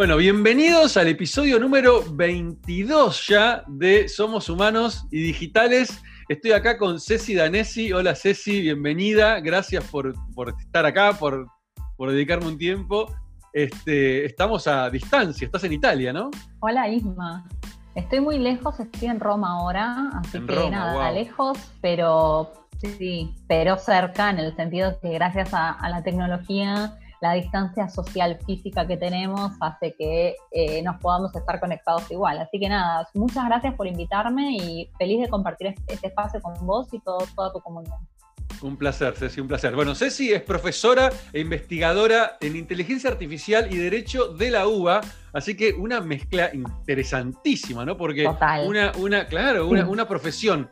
Bueno, bienvenidos al episodio número 22 ya de Somos Humanos y Digitales. Estoy acá con Ceci Danesi. Hola Ceci, bienvenida. Gracias por, estar acá, por, dedicarme un tiempo. Este, estamos a distancia, estás en Italia, ¿no? Hola Isma. Estoy muy lejos, estoy en Roma ahora, así que nada, lejos, pero sí, pero cerca, en el sentido que gracias a la tecnología la distancia social física que tenemos hace que eh, nos podamos estar conectados igual. Así que nada, muchas gracias por invitarme y feliz de compartir este, espacio con vos y todo, toda tu comunidad. Un placer, Ceci, un placer. Bueno, Ceci es profesora e investigadora en inteligencia artificial y derecho de la UBA, así que una mezcla interesantísima, ¿no? Porque una, una, claro, una, una profesión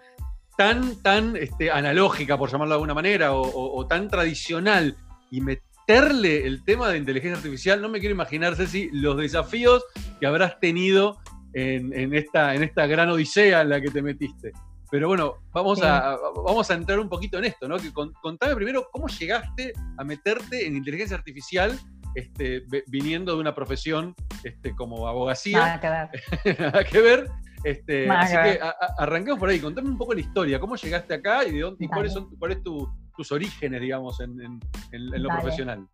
tan, tan este, analógica, por llamarlo de alguna manera, o, o tan tradicional y meterle el tema de inteligencia artificial, no me quiero imaginar, Ceci, los desafíos que habrás tenido en, esta, en esta gran odisea en la que te metiste. Pero bueno, vamos, a, vamos a entrar un poquito en esto, ¿no? Que contame primero cómo llegaste a meterte en inteligencia artificial este, viniendo de una profesión este, como abogacía. Nada que ver. Nada que ver. Este, así que, arranquemos por ahí. Contame un poco la historia. ¿Cómo llegaste acá y, de dónde, y cuáles son, cuál es tu, tus orígenes, digamos, en, lo profesional?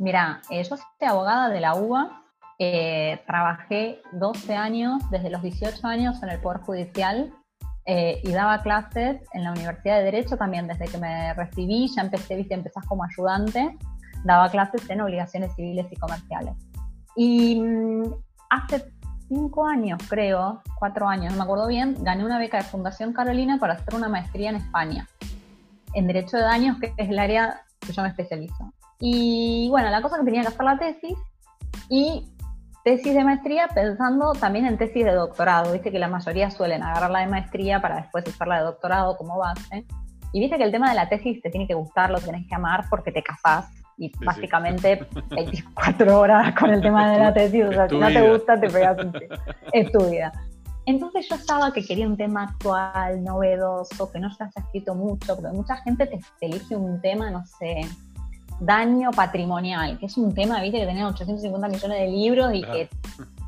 Mira, eh, yo soy abogada de la UBA, eh, trabajé 12 años, desde los 18 años en el Poder Judicial eh, y daba clases en la Universidad de Derecho también desde que me recibí, ya empecé, viste, empezás como ayudante, daba clases en obligaciones civiles y comerciales. Y mm, hace cinco años, creo, cuatro años, no me acuerdo bien, gané una beca de Fundación Carolina para hacer una maestría en España en Derecho de Daños, que es el área que yo me especializo. Y bueno, la cosa que tenía que hacer la tesis y tesis de maestría pensando también en tesis de doctorado. Viste que la mayoría suelen agarrar la de maestría para después usarla de doctorado como base. Y viste que el tema de la tesis te tiene que gustar, lo tenés que amar porque te casás y básicamente 24 horas con el tema de la tesis. O sea, si no te gusta, te pegas un Es tu vida. Entonces yo estaba que quería un tema actual, novedoso, que no se haya escrito mucho, porque mucha gente te, elige un tema, no sé, daño patrimonial, que es un tema, viste, que tiene 850 millones de libros y que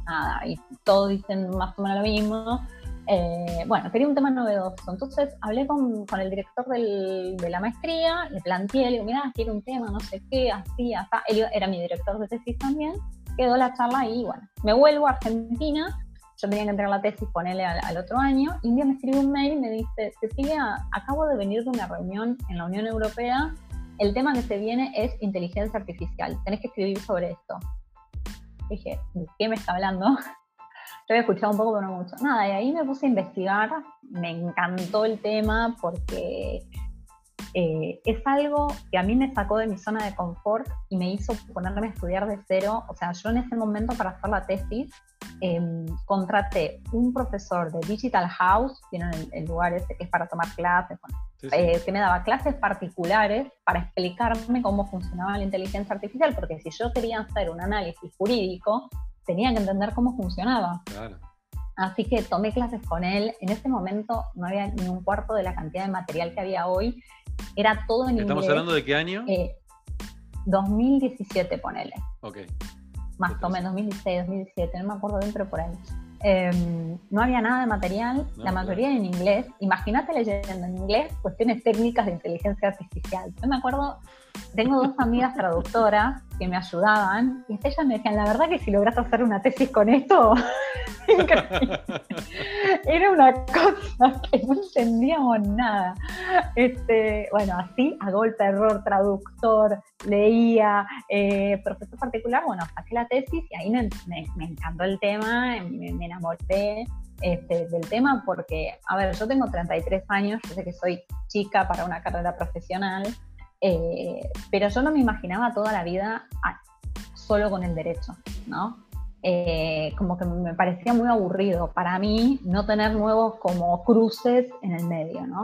nada, y todos dicen más o menos lo mismo. Eh, bueno, quería un tema novedoso. Entonces hablé con, con el director del, de la maestría, le planteé, le digo, mira, quiero un tema, no sé qué, así, hasta. Él era mi director de tesis también. Quedó la charla y bueno, me vuelvo a Argentina yo tenía que entregar la tesis, ponerle al, otro año, y un día me escribe un mail y me dice, Cecilia, acabo de venir de una reunión en la Unión Europea, el tema que se viene es inteligencia artificial, tenés que escribir sobre esto. dije, ¿de qué me está hablando? Yo había escuchado un poco, pero no mucho. Nada, y ahí me puse a investigar, me encantó el tema porque eh, es algo que a mí me sacó de mi zona de confort y me hizo ponerme a estudiar de cero. O sea, yo en ese momento para hacer la tesis em, contraté un profesor de Digital House, tienen el, lugar ese que es para tomar clases, eh, que me daba clases particulares para explicarme cómo funcionaba la inteligencia artificial, porque si yo quería hacer un análisis jurídico, tenía que entender cómo funcionaba. Así que tomé clases con él. En ese momento no había ni un cuarto de la cantidad de material que había hoy era todo en ¿Estamos hablando de qué año? 2017, eh, ponele. Ok. Más o menos, 2016, 2017, no me acuerdo bien, pero por ahí. Em, no había nada de material, la mayoría en inglés. Imagínate leyendo en inglés cuestiones técnicas de inteligencia artificial. Yo me acuerdo, tengo dos amigas traductoras que me ayudaban y ellas me decían, la verdad que si logras hacer una tesis con esto, era una cosa que no entendíamos nada. Este, bueno, así, a golpe error, traductor, leía, eh, profesor particular, bueno, saqué la tesis y ahí me, encantó el tema, me, enamoré este, del tema porque, a ver, yo tengo 33 años, yo sé que soy chica para una carrera profesional, eh, pero yo no me imaginaba toda la vida solo con el derecho, ¿no? Eh, como que me parecía muy aburrido para mí no tener nuevos como cruces en el medio, ¿no?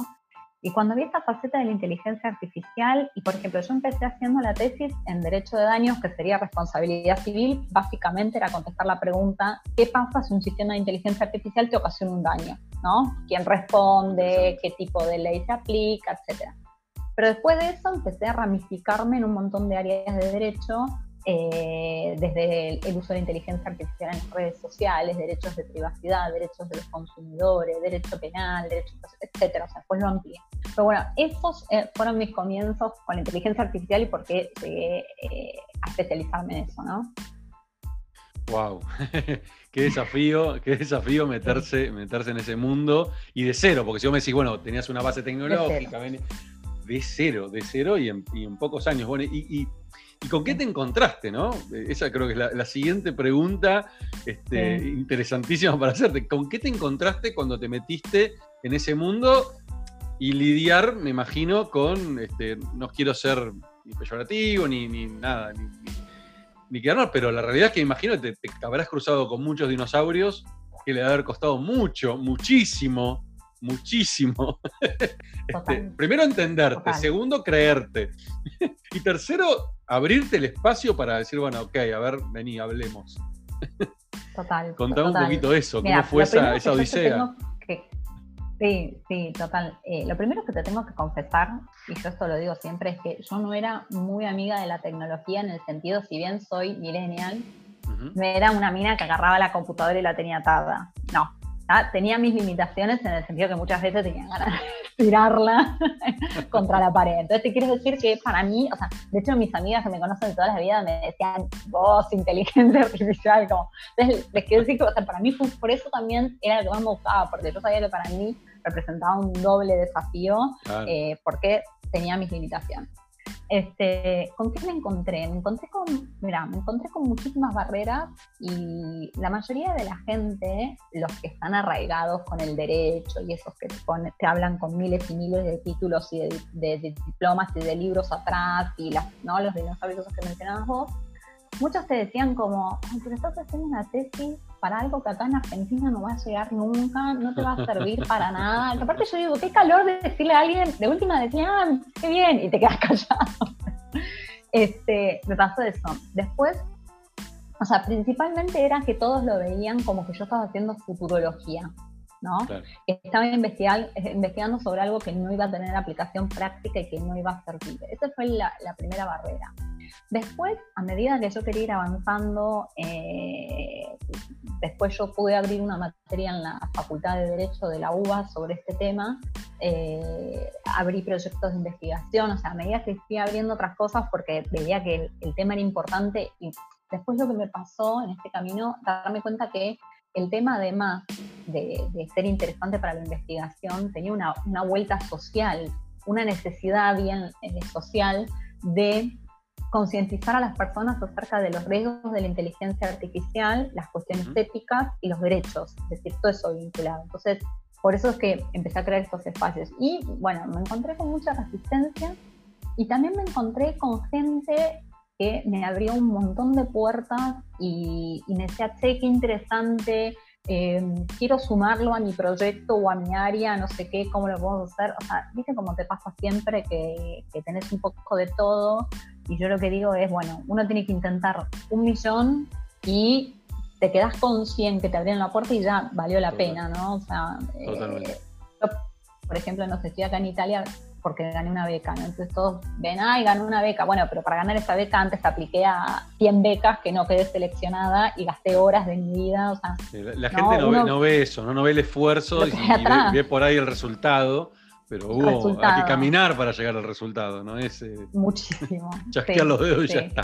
Y cuando vi esta faceta de la inteligencia artificial, y por ejemplo, yo empecé haciendo la tesis en Derecho de Daños, que sería responsabilidad civil, básicamente era contestar la pregunta, ¿qué pasa si un sistema de inteligencia artificial te ocasiona un daño? ¿no? ¿Quién responde? ¿Qué tipo de ley se aplica? Etcétera. Pero después de eso empecé a ramificarme en un montón de áreas de derecho eh, desde el, uso de la inteligencia artificial en las redes sociales, derechos de privacidad, derechos de los consumidores, derecho penal, derechos, etcétera. O sea, después lo amplié. Pero bueno, esos eh, fueron mis comienzos con la inteligencia artificial y por qué llegué eh, a especializarme en eso, ¿no? Wow, qué desafío, qué desafío meterse, meterse en ese mundo y de cero, porque si vos me decís, bueno, tenías una base tecnológica, de cero, de cero, y, en, pocos años. Bueno, y ¿Y con qué te encontraste, no? Esa creo que es la, siguiente pregunta este, interesantísima para hacerte. ¿Con qué te encontraste cuando te metiste en ese mundo? Y lidiar, me imagino, con, este, no quiero ser ni peyorativo, ni, nada, ni, ni, quedarnos, pero la realidad es que me imagino que te, te habrás cruzado con muchos dinosaurios que le ha haber costado mucho, muchísimo, muchísimo. Este, primero entenderte, segundo creerte y tercero abrirte el espacio para decir, bueno, ok, a ver, vení, hablemos. Total. Contame un poquito eso, cómo fue esa, odisea. sí, sí, total. Eh, lo primero que te tengo que confesar, y yo esto lo digo siempre, es que yo no era muy amiga de la tecnología en el sentido, si bien soy millennial, no era una mina que agarraba la computadora y la tenía atada. No, ¿Ah? tenía mis limitaciones en el sentido que muchas veces tenía ganas de tirarla contra la pared. Entonces te quiero decir que para mí, o sea, de hecho mis amigas que me conocen de toda la vida me decían, vos, inteligencia artificial, como, entonces les quiero decir que, o sea, para mí fue, por eso también era lo que más me gustaba, porque yo sabía que para mí representaba un doble desafío, eh, porque tenía mis limitaciones. Este, ¿Con qué me encontré? Me encontré con, mira, me encontré con muchísimas barreras y la mayoría de la gente, los que están arraigados con el derecho y esos que te, hablan con miles y miles de títulos y de, diplomas y de libros atrás y las, ¿no? los dinosaurios que mencionabas vos, muchos te decían como, pero estás haciendo una tesis para algo que acá en Argentina no va a llegar nunca, no te va a servir para nada. aparte yo digo, qué calor de decirle a alguien, de última decía, ah, qué bien, y te quedas callado. Este, me pasó eso. Después, o sea, principalmente era que todos lo veían como que yo estaba haciendo futurología. ¿no? Estaba investigando, sobre algo que no iba a tener aplicación práctica y que no iba a servir. Esa fue la, primera barrera. Después, a medida que yo quería ir avanzando, eh, después yo pude abrir una materia en la Facultad de Derecho de la UBA sobre este tema, eh, abrí proyectos de investigación, o sea, a medida que fui abriendo otras cosas porque veía que el, tema era importante y después lo que me pasó en este camino, darme cuenta que el tema además de, ser interesante para la investigación tenía una, vuelta social, una necesidad bien eh, social de concientizar a las personas acerca de los riesgos de la inteligencia artificial, las cuestiones éticas y los derechos, es decir, todo eso vinculado. Entonces, por eso es que empecé a crear estos espacios. Y bueno, me encontré con mucha resistencia y también me encontré con gente que me abrió un montón de puertas y, me decía, che, qué interesante, em, quiero sumarlo a mi proyecto o a mi área, no sé qué, cómo lo puedo hacer. O sea, viste cómo te pasa siempre que, que, tenés un poco de todo. Y yo lo que digo es, bueno, uno tiene que intentar un millón y te quedas con 100 que te abrieron la puerta y ya valió la pena, ¿no? O sea, eh, por ejemplo, no sé, estoy acá en Italia porque gané una beca, ¿no? Entonces todos ven, ay, gané una beca. Bueno, pero para ganar esta beca antes apliqué a 100 becas que no quedé seleccionada y gasté horas de mi vida. O sea, la, gente no, ve, eso, ¿no? no ve el esfuerzo y, ve, por ahí el resultado. Pero hubo, hay que caminar para llegar al resultado, ¿no? Es, eh, Muchísimo. Chasquear los dedos y ya está.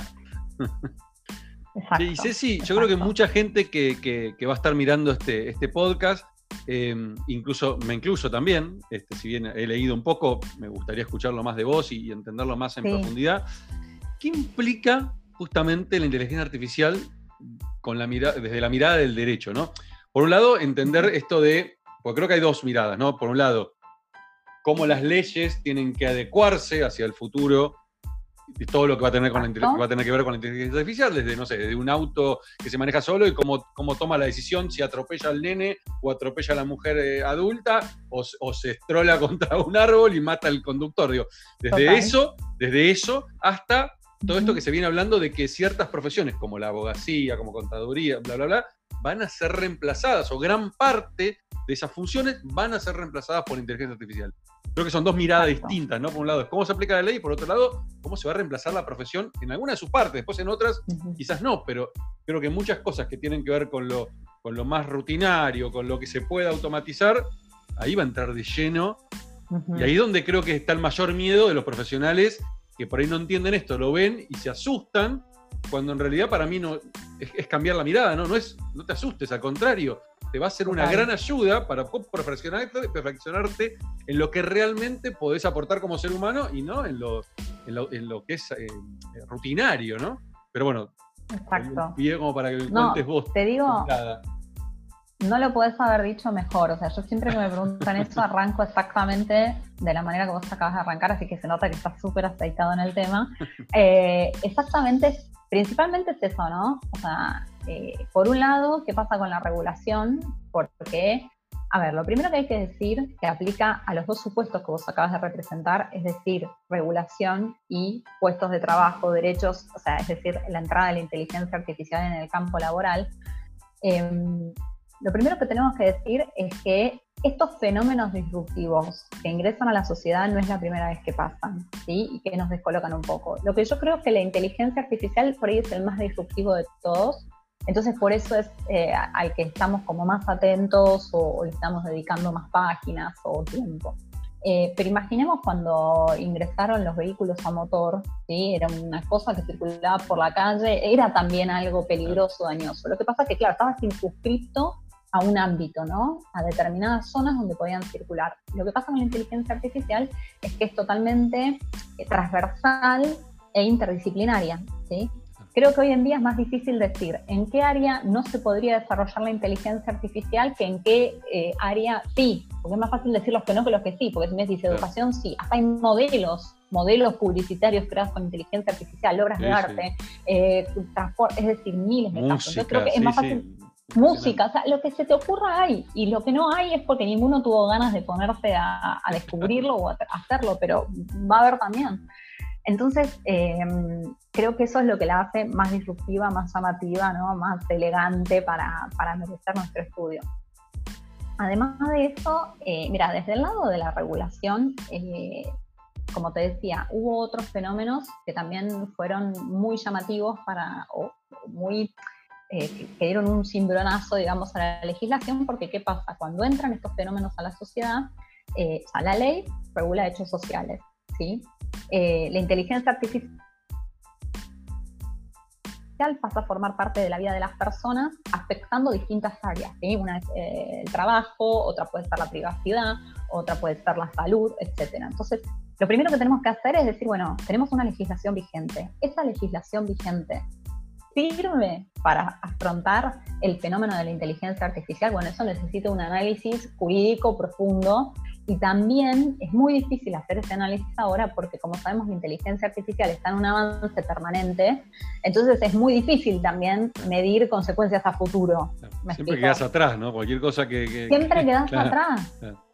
Exacto, sí, Ceci, yo creo que mucha gente que, que, va a estar mirando este, este podcast Em, incluso me incluyo también, este, si bien he leído un poco, me gustaría escucharlo más de vos y, entenderlo más en profundidad. ¿Qué implica justamente la inteligencia artificial con la desde la mirada del derecho? ¿no? Por un lado, entender esto de, porque creo que hay dos miradas, ¿no? Por un lado, cómo las leyes tienen que adecuarse hacia el futuro todo lo que va a tener con la va a tener que ver con la inteligencia artificial, desde, no sé, desde un auto que se maneja solo y cómo, cómo toma la decisión si atropella al nene o atropella a la mujer eh, adulta o, se estrola contra un árbol y mata al conductor. Digo, desde eso, desde eso hasta todo esto que se viene hablando de que ciertas profesiones, como la abogacía, como contaduría, bla, bla, bla, van a ser reemplazadas, o gran parte de esas funciones van a ser reemplazadas por inteligencia artificial. Creo que son dos miradas distintas, ¿no? Por un lado es cómo se aplica la ley y por otro lado, cómo se va a reemplazar la profesión en alguna de sus partes. Después en otras quizás no, pero creo que muchas cosas que tienen que ver con lo, con lo más rutinario, con lo que se puede automatizar, ahí va a entrar de lleno. Y ahí es donde creo que está el mayor miedo de los profesionales que por ahí no entienden esto, lo ven y se asustan, cuando en realidad para mí no es, cambiar la mirada, ¿no? No, es, no te asustes, al contrario, te va a ser una gran ayuda para perfeccionarte, perfeccionarte en lo que realmente podés aportar como ser humano y no en lo, en lo, que es eh, rutinario, ¿no? Pero bueno, Exacto. como para que cuentes vos. Te digo, no lo podés haber dicho mejor. O sea, yo siempre que me preguntan eso arranco exactamente de la manera que vos acabas de arrancar, así que se nota que estás súper aceitado en el tema. Eh, exactamente, principalmente es eso, ¿no? O sea, eh, por un lado, ¿qué pasa con la regulación? Porque, a ver, lo primero que hay que decir que aplica a los dos supuestos que vos acabas de representar, es decir, regulación y puestos de trabajo, derechos, o sea, es decir, la entrada de la inteligencia artificial en el campo laboral. Em, lo primero que tenemos que decir es que estos fenómenos disruptivos que ingresan a la sociedad no es la primera vez que pasan, ¿sí? Y que nos descolocan un poco. Lo que yo creo es que la inteligencia artificial por ahí es el más disruptivo de todos, entonces por eso es eh, al que estamos como más atentos o, le estamos dedicando más páginas o tiempo. Eh, pero imaginemos cuando ingresaron los vehículos a motor, ¿sí? era una cosa que circulaba por la calle, era también algo peligroso, dañoso. Lo que pasa es que, claro, estaba circunscrito a un ámbito, ¿no? A determinadas zonas donde podían circular. Lo que pasa con la inteligencia artificial es que es totalmente eh, transversal e interdisciplinaria, ¿sí? Creo que hoy en día es más difícil decir en qué área no se podría desarrollar la inteligencia artificial que en qué eh, área sí, porque es más fácil decir los que no que los que sí, porque si me dice educación sí, hasta hay modelos, modelos publicitarios creados con inteligencia artificial, obras de arte, eh, transporte, es decir, miles de casos. Yo creo que es más fácil música, o sea, lo que se te ocurra hay, y lo que no hay es porque ninguno tuvo ganas de ponerse a, descubrirlo o a hacerlo, pero va a haber también. Entonces, em, creo que eso es lo que la hace más disruptiva, más llamativa, ¿no? más elegante para, para merecer nuestro estudio. Además de eso, eh, mira, desde el lado de la regulación, eh, como te decía, hubo otros fenómenos que también fueron muy llamativos para, o muy eh, que dieron un cimbronazo, digamos, a la legislación, porque ¿qué pasa? Cuando entran estos fenómenos a la sociedad, eh, a la ley regula hechos sociales, ¿sí? Eh, la inteligencia artificial pasa a formar parte de la vida de las personas afectando distintas áreas. ¿sí? Una es el trabajo, otra puede ser la privacidad, otra puede ser la salud, etc. Entonces, lo primero que tenemos que hacer es decir, bueno, tenemos una legislación vigente. Esa legislación vigente sirve para afrontar el fenómeno de la inteligencia artificial? Bueno, eso necesita un análisis jurídico profundo y también es muy difícil hacer ese análisis ahora porque como sabemos la inteligencia artificial está en un avance permanente, entonces es muy difícil también medir consecuencias a futuro. Siempre quedas atrás, ¿no? Cualquier cosa que... Siempre quedas atrás.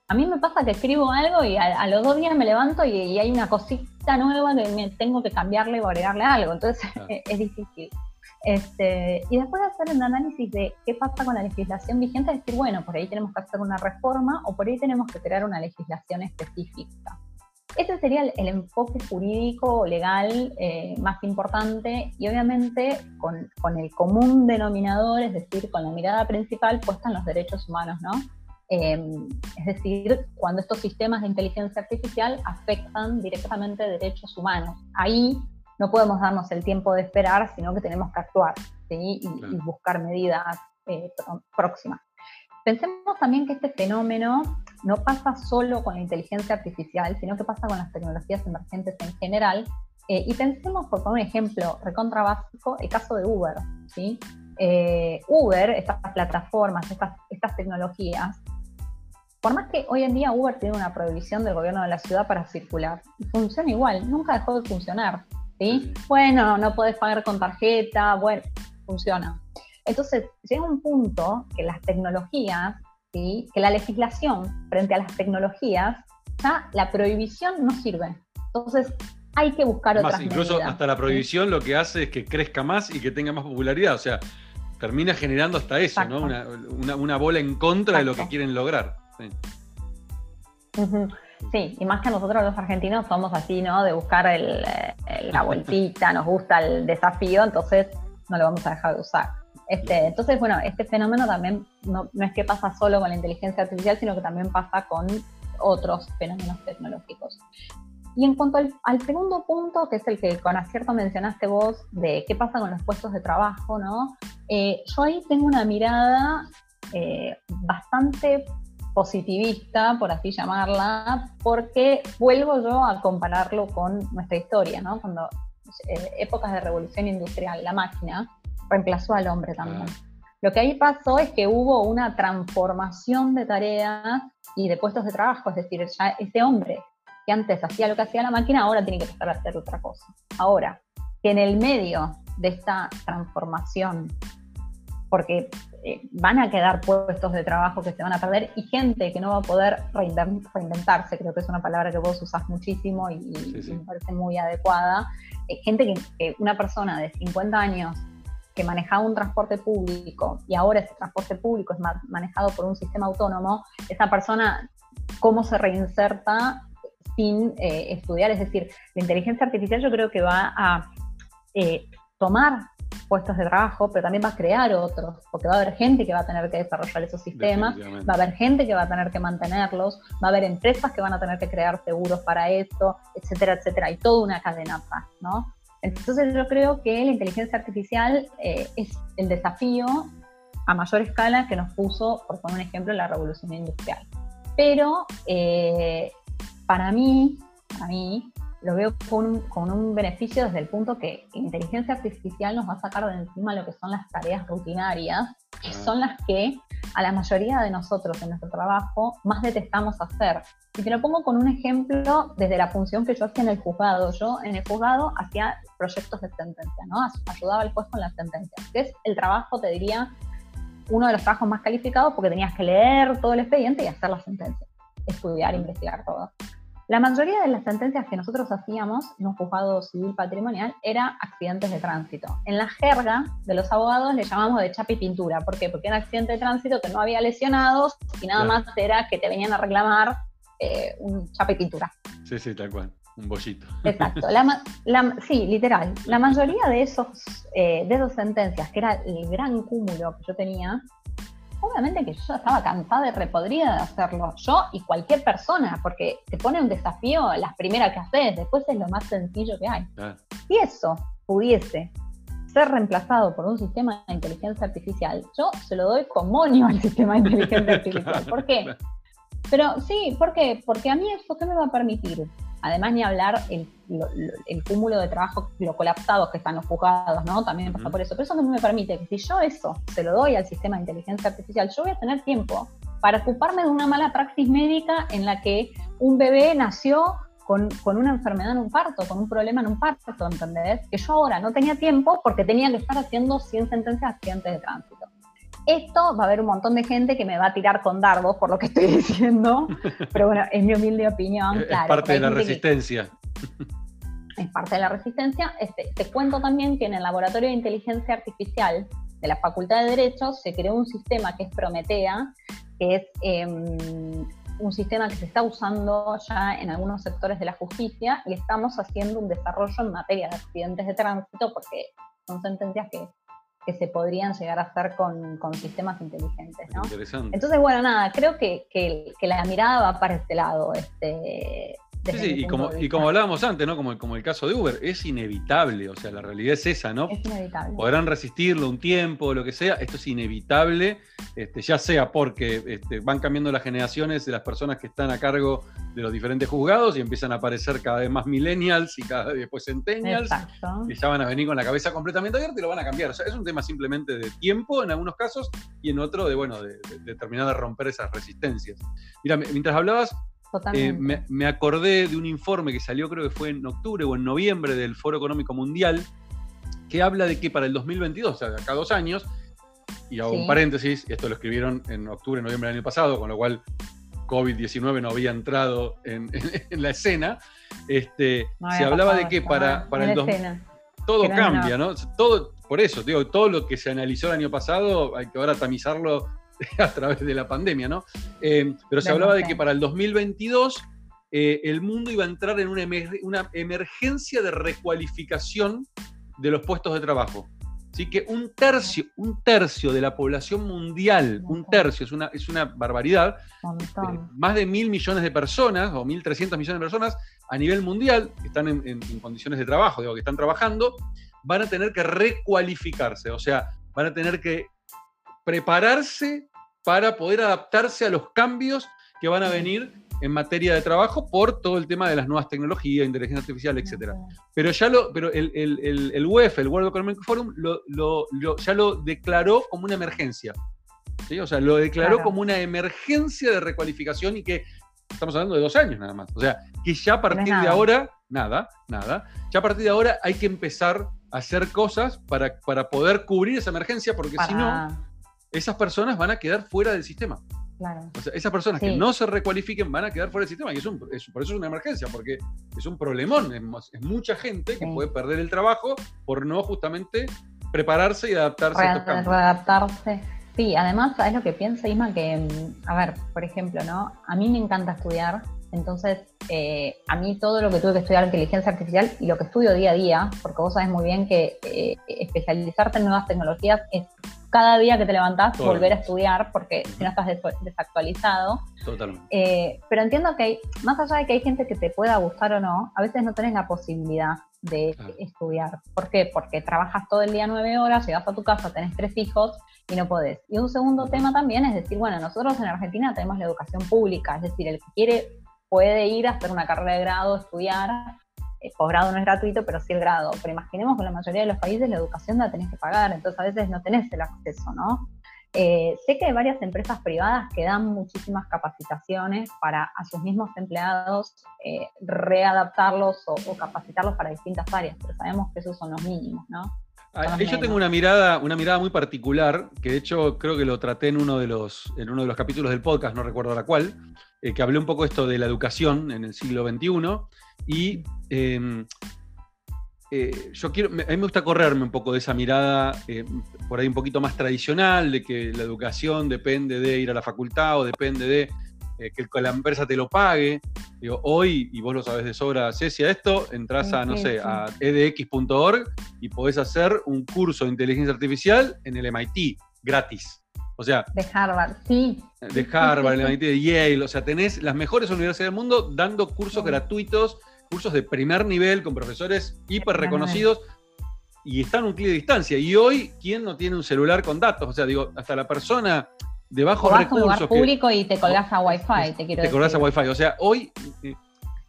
A mí me pasa que escribo algo y a, los dos días me levanto y, hay una cosita nueva que me tengo que cambiarle o agregarle algo, entonces es difícil. Este, y después de hacer un análisis de qué pasa con la legislación vigente, decir, bueno, por ahí tenemos que hacer una reforma o por ahí tenemos que crear una legislación específica. Ese sería el, enfoque jurídico o legal eh, más importante y obviamente con, con, el común denominador, es decir, con la mirada principal puesta en los derechos humanos, ¿no? Em, es decir, cuando estos sistemas de inteligencia artificial afectan directamente derechos humanos. Ahí no podemos darnos el tiempo de esperar, sino que tenemos que actuar y, buscar medidas eh, próximas. Pensemos también que este fenómeno no pasa solo con la inteligencia artificial, sino que pasa con las tecnologías emergentes en general. Eh, y pensemos, por un ejemplo recontra básico, el caso de Uber. ¿sí? Eh, Uber, estas plataformas, estas, estas tecnologías, por más que hoy en día Uber tiene una prohibición del gobierno de la ciudad para circular, funciona igual, nunca dejó de funcionar. ¿Sí? Bueno, no puedes pagar con tarjeta, bueno, funciona. Entonces, llega un punto que las tecnologías, ¿sí? que la legislación frente a las tecnologías, ya la prohibición no sirve. Entonces, hay que buscar otras Incluso hasta la prohibición lo que hace es que crezca más y que tenga más popularidad. O sea, termina generando hasta eso, ¿no? Una, bola en contra de lo que quieren lograr. Sí. Y más que nosotros los argentinos somos así, ¿no? De buscar la vueltita, nos gusta el desafío, entonces no lo vamos a dejar de usar. Este, entonces, bueno, este fenómeno también no, es que pasa solo con la inteligencia artificial, sino que también pasa con otros fenómenos tecnológicos. Y en cuanto al, segundo punto, que es el que con acierto mencionaste vos, de qué pasa con los puestos de trabajo, ¿no? Eh, yo ahí tengo una mirada eh, bastante positivista, por así llamarla, porque vuelvo yo a compararlo con nuestra historia, ¿no? Cuando eh, épocas de revolución industrial, la máquina reemplazó al hombre también. Lo que ahí pasó es que hubo una transformación de tareas y de puestos de trabajo, es decir, ya ese hombre que antes hacía lo que hacía la máquina, ahora tiene que pasar a hacer otra cosa. Ahora, que en el medio de esta transformación, porque eh, van a quedar puestos de trabajo que se van a perder y gente que no va a poder reinventarse, creo que es una palabra que vos usás muchísimo y, me parece muy adecuada. Eh, gente que, una persona de 50 años que manejaba un transporte público y ahora ese transporte público es manejado por un sistema autónomo, esa persona, ¿cómo se reinserta sin eh, estudiar. Es decir, la inteligencia artificial yo creo que va a eh, tomar puestos de trabajo, pero también va a crear otros, porque va a haber gente que va a tener que desarrollar esos sistemas, va a haber gente que va a tener que mantenerlos, va a haber empresas que van a tener que crear seguros para esto, etcétera, etcétera, y toda una cadena ¿no? Entonces yo creo que la inteligencia artificial eh, es el desafío a mayor escala que nos puso, por poner un ejemplo, la revolución industrial. Pero para mí, para mí, lo veo con, un beneficio desde el punto que inteligencia artificial nos va a sacar de encima lo que son las tareas rutinarias, que son las que a la mayoría de nosotros en nuestro trabajo más detestamos hacer. Y te lo pongo con un ejemplo desde la función que yo hacía en el juzgado. Yo en el juzgado hacía proyectos de sentencia, ¿no? Ayudaba al juez con las sentencias, que es el trabajo, te diría, uno de los trabajos más calificados porque tenías que leer todo el expediente y hacer la sentencia, estudiar, investigar todo. La mayoría de las sentencias que nosotros hacíamos en un juzgado civil patrimonial era accidentes de tránsito. En la jerga de los abogados le llamamos de chapa y pintura. ¿Por qué? Porque era accidente de tránsito que no había lesionados y nada más era que te venían a reclamar eh, un chapa y pintura. Sí, sí, tal cual. Un bollito. Exacto. sí, literal. La mayoría de esos, eh, de esas sentencias, que era el gran cúmulo que yo tenía, obviamente que yo ya estaba cansada y repodrida de hacerlo, yo y cualquier persona, porque te pone un desafío las primeras que haces, después es lo más sencillo que hay. Si eso pudiese ser reemplazado por un sistema de inteligencia artificial, yo se lo doy como monio al sistema de inteligencia artificial. ¿Por qué? Pero sí, ¿por qué? Porque a mí eso, ¿qué me va a permitir? Además, ni hablar el, el cúmulo de trabajo, lo colapsados que están los juzgados, ¿no? También pasa por eso. Pero eso no me permite que si yo eso se lo doy al sistema de inteligencia artificial, yo voy a tener tiempo para ocuparme de una mala praxis médica en la que un bebé nació con, con, una enfermedad en un parto, con un problema en un parto, ¿entendés? Que yo ahora no tenía tiempo porque tenía que estar haciendo 100 sentencias de accidentes de tránsito. Esto va a haber un montón de gente que me va a tirar con dardos por lo que estoy diciendo, pero bueno, es mi humilde opinión. Es parte de la resistencia. es parte de la resistencia. Este, te cuento también que en el Laboratorio de Inteligencia Artificial de la Facultad de Derecho se creó un sistema que es Prometea, que es em, un sistema que se está usando ya en algunos sectores de la justicia y estamos haciendo un desarrollo en materia de accidentes de tránsito porque son sentencias que que se podrían llegar a hacer con, sistemas inteligentes. ¿no? Entonces, bueno, nada, creo que, que, la mirada va para este lado. Este, Sí, sí, y como, y como hablábamos antes, ¿no? Como, como el caso de Uber, es inevitable, o sea, la realidad es esa, ¿no? Es inevitable. Podrán resistirlo un tiempo, lo que sea, esto es inevitable, este, ya sea porque este, van cambiando las generaciones de las personas que están a cargo de los diferentes juzgados y empiezan a aparecer cada vez más millennials y cada vez después centennials, y ya van a venir con la cabeza completamente abierta y lo van a cambiar. O sea, es un tema simplemente de tiempo en algunos casos y en otro de, bueno, de, de terminar de romper esas resistencias. Mira, mientras hablabas, eh, me, acordé de un informe que salió, creo que fue en octubre o en noviembre del Foro Económico Mundial, que habla de que para el 2022, o sea, de acá dos años, y hago un paréntesis, esto lo escribieron en octubre, noviembre del año pasado, con lo cual COVID-19 no había entrado en, la escena, este, se hablaba de que para, para el todo cambia, ¿no? Todo, por eso, digo, todo lo que se analizó el año pasado hay que ahora tamizarlo a través de la pandemia, ¿no? Eh, pero se hablaba de que para el 2022 eh, el mundo iba a entrar en una, una emergencia de recualificación de los puestos de trabajo. Así que un tercio, un tercio de la población mundial, un tercio, es una, es una barbaridad, eh, más de mil millones de personas o mil trescientos millones de personas a nivel mundial que están en, condiciones de trabajo, digo, que están trabajando, van a tener que recualificarse, o sea, van a tener que prepararse para poder adaptarse a los cambios que van a venir en materia de trabajo por todo el tema de las nuevas tecnologías, inteligencia artificial, etc. Pero ya lo, pero el, el, el, UEF, el World Economic Forum, lo, ya lo declaró como una emergencia. ¿sí? O sea, lo declaró como una emergencia de recualificación y que estamos hablando de dos años nada más. O sea, que ya a partir de ahora, nada, nada, ya a partir de ahora hay que empezar a hacer cosas para, para poder cubrir esa emergencia, porque si no, esas personas van a quedar fuera del sistema. O sea, esas personas que no se recualifiquen van a quedar fuera del sistema. Y es un, por eso es una emergencia, porque es un problemón. Es, mucha gente que puede perder el trabajo por no justamente prepararse y adaptarse a estos cambios. Readaptarse. Sí, además, ¿sabes lo que piensa, Isma? Que, mm, a ver, por ejemplo, ¿no? A mí me encanta estudiar, entonces, eh, a mí todo lo que tuve que estudiar inteligencia artificial y lo que estudio día a día, porque vos sabes muy bien que eh, especializarte en nuevas tecnologías es cada día que te levantás volver a estudiar, porque si no estás desactualizado. Totalmente. Eh, pero entiendo que hay, más allá de que hay gente que te pueda gustar o no, a veces no tenés la posibilidad de estudiar. ¿Por qué? Porque trabajas todo el día nueve horas, llegas a tu casa, tenés tres hijos y no podés. Y un segundo tema también es decir, bueno, nosotros en Argentina tenemos la educación pública, es decir, el que quiere puede ir a hacer una carrera de grado, estudiar, el posgrado no es gratuito, pero sí el grado. Pero imaginemos que en la mayoría de los países la educación la tenés que pagar, entonces a veces no tenés el acceso, ¿no? Eh, sé que hay varias empresas privadas que dan muchísimas capacitaciones para a sus mismos empleados eh, readaptarlos o, capacitarlos para distintas áreas, pero sabemos que esos son los mínimos, ¿no? Ah, yo tengo una mirada, una mirada muy particular, que de hecho creo que lo traté en uno de los, en uno de los capítulos del podcast, no recuerdo la cual, eh, que hablé un poco esto de la educación en el siglo XXI, y em, eh, yo quiero, a mí me gusta correrme un poco de esa mirada eh, por ahí un poquito más tradicional, de que la educación depende de ir a la facultad o depende de que la empresa te lo pague. Digo, hoy, y vos lo sabés de sobra, Cecia, esto, entras a, no sé, a edx.org y podés hacer un curso de inteligencia artificial en el MIT, gratis. O sea. De Harvard, sí. De Harvard, el MIT de Yale. O sea, tenés las mejores universidades del mundo dando cursos gratuitos, cursos de primer nivel con profesores hiper reconocidos y están a un clic de distancia. Y hoy, ¿quién no tiene un celular con datos? O sea, digo, hasta la persona de bajo recursos. a un lugar público y te colgás a Wi-Fi, te quiero Te colgás a Wi-Fi. O sea, hoy eh,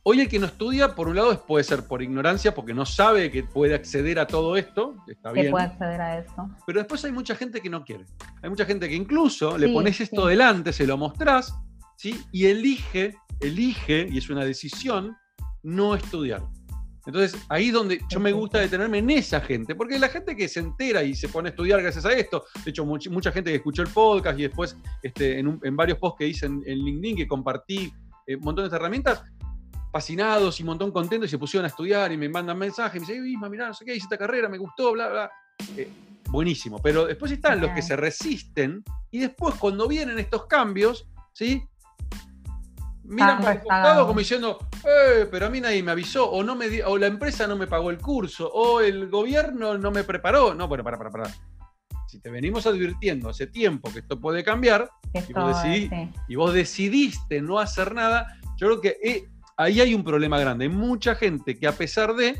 Hoy el que no estudia, por un lado, puede ser por ignorancia, porque no sabe que puede acceder a todo esto, está bien. Que puede acceder a eso. Pero después hay mucha gente que no quiere. Hay mucha gente que incluso le pones esto delante, se lo mostrás, ¿sí? Y elige, elige, y es una decisión, no estudiar. Entonces, ahí es donde yo me gusta detenerme en esa gente, porque la gente que se entera y se pone a estudiar gracias a esto, de hecho, mucha, gente que escuchó el podcast y después este, en, varios posts que hice en, LinkedIn, que compartí eh, montones de herramientas, fascinados y un montón contentos y se pusieron a estudiar y me mandan mensajes y me dicen, Isma, mirá, no sé qué, hice esta carrera, me gustó, bla, bla. Eh, buenísimo, pero después están los que se resisten y después cuando vienen estos cambios, ¿sí? Miran por el como diciendo, eh, pero a mí nadie me avisó, o, no me o la empresa no me pagó el curso, o el gobierno no me preparó. No, bueno, para, para, para. Si te venimos advirtiendo hace tiempo que esto puede cambiar, y, vos decidiste no hacer nada, yo creo que eh, ahí hay un problema grande. Hay mucha gente que a pesar de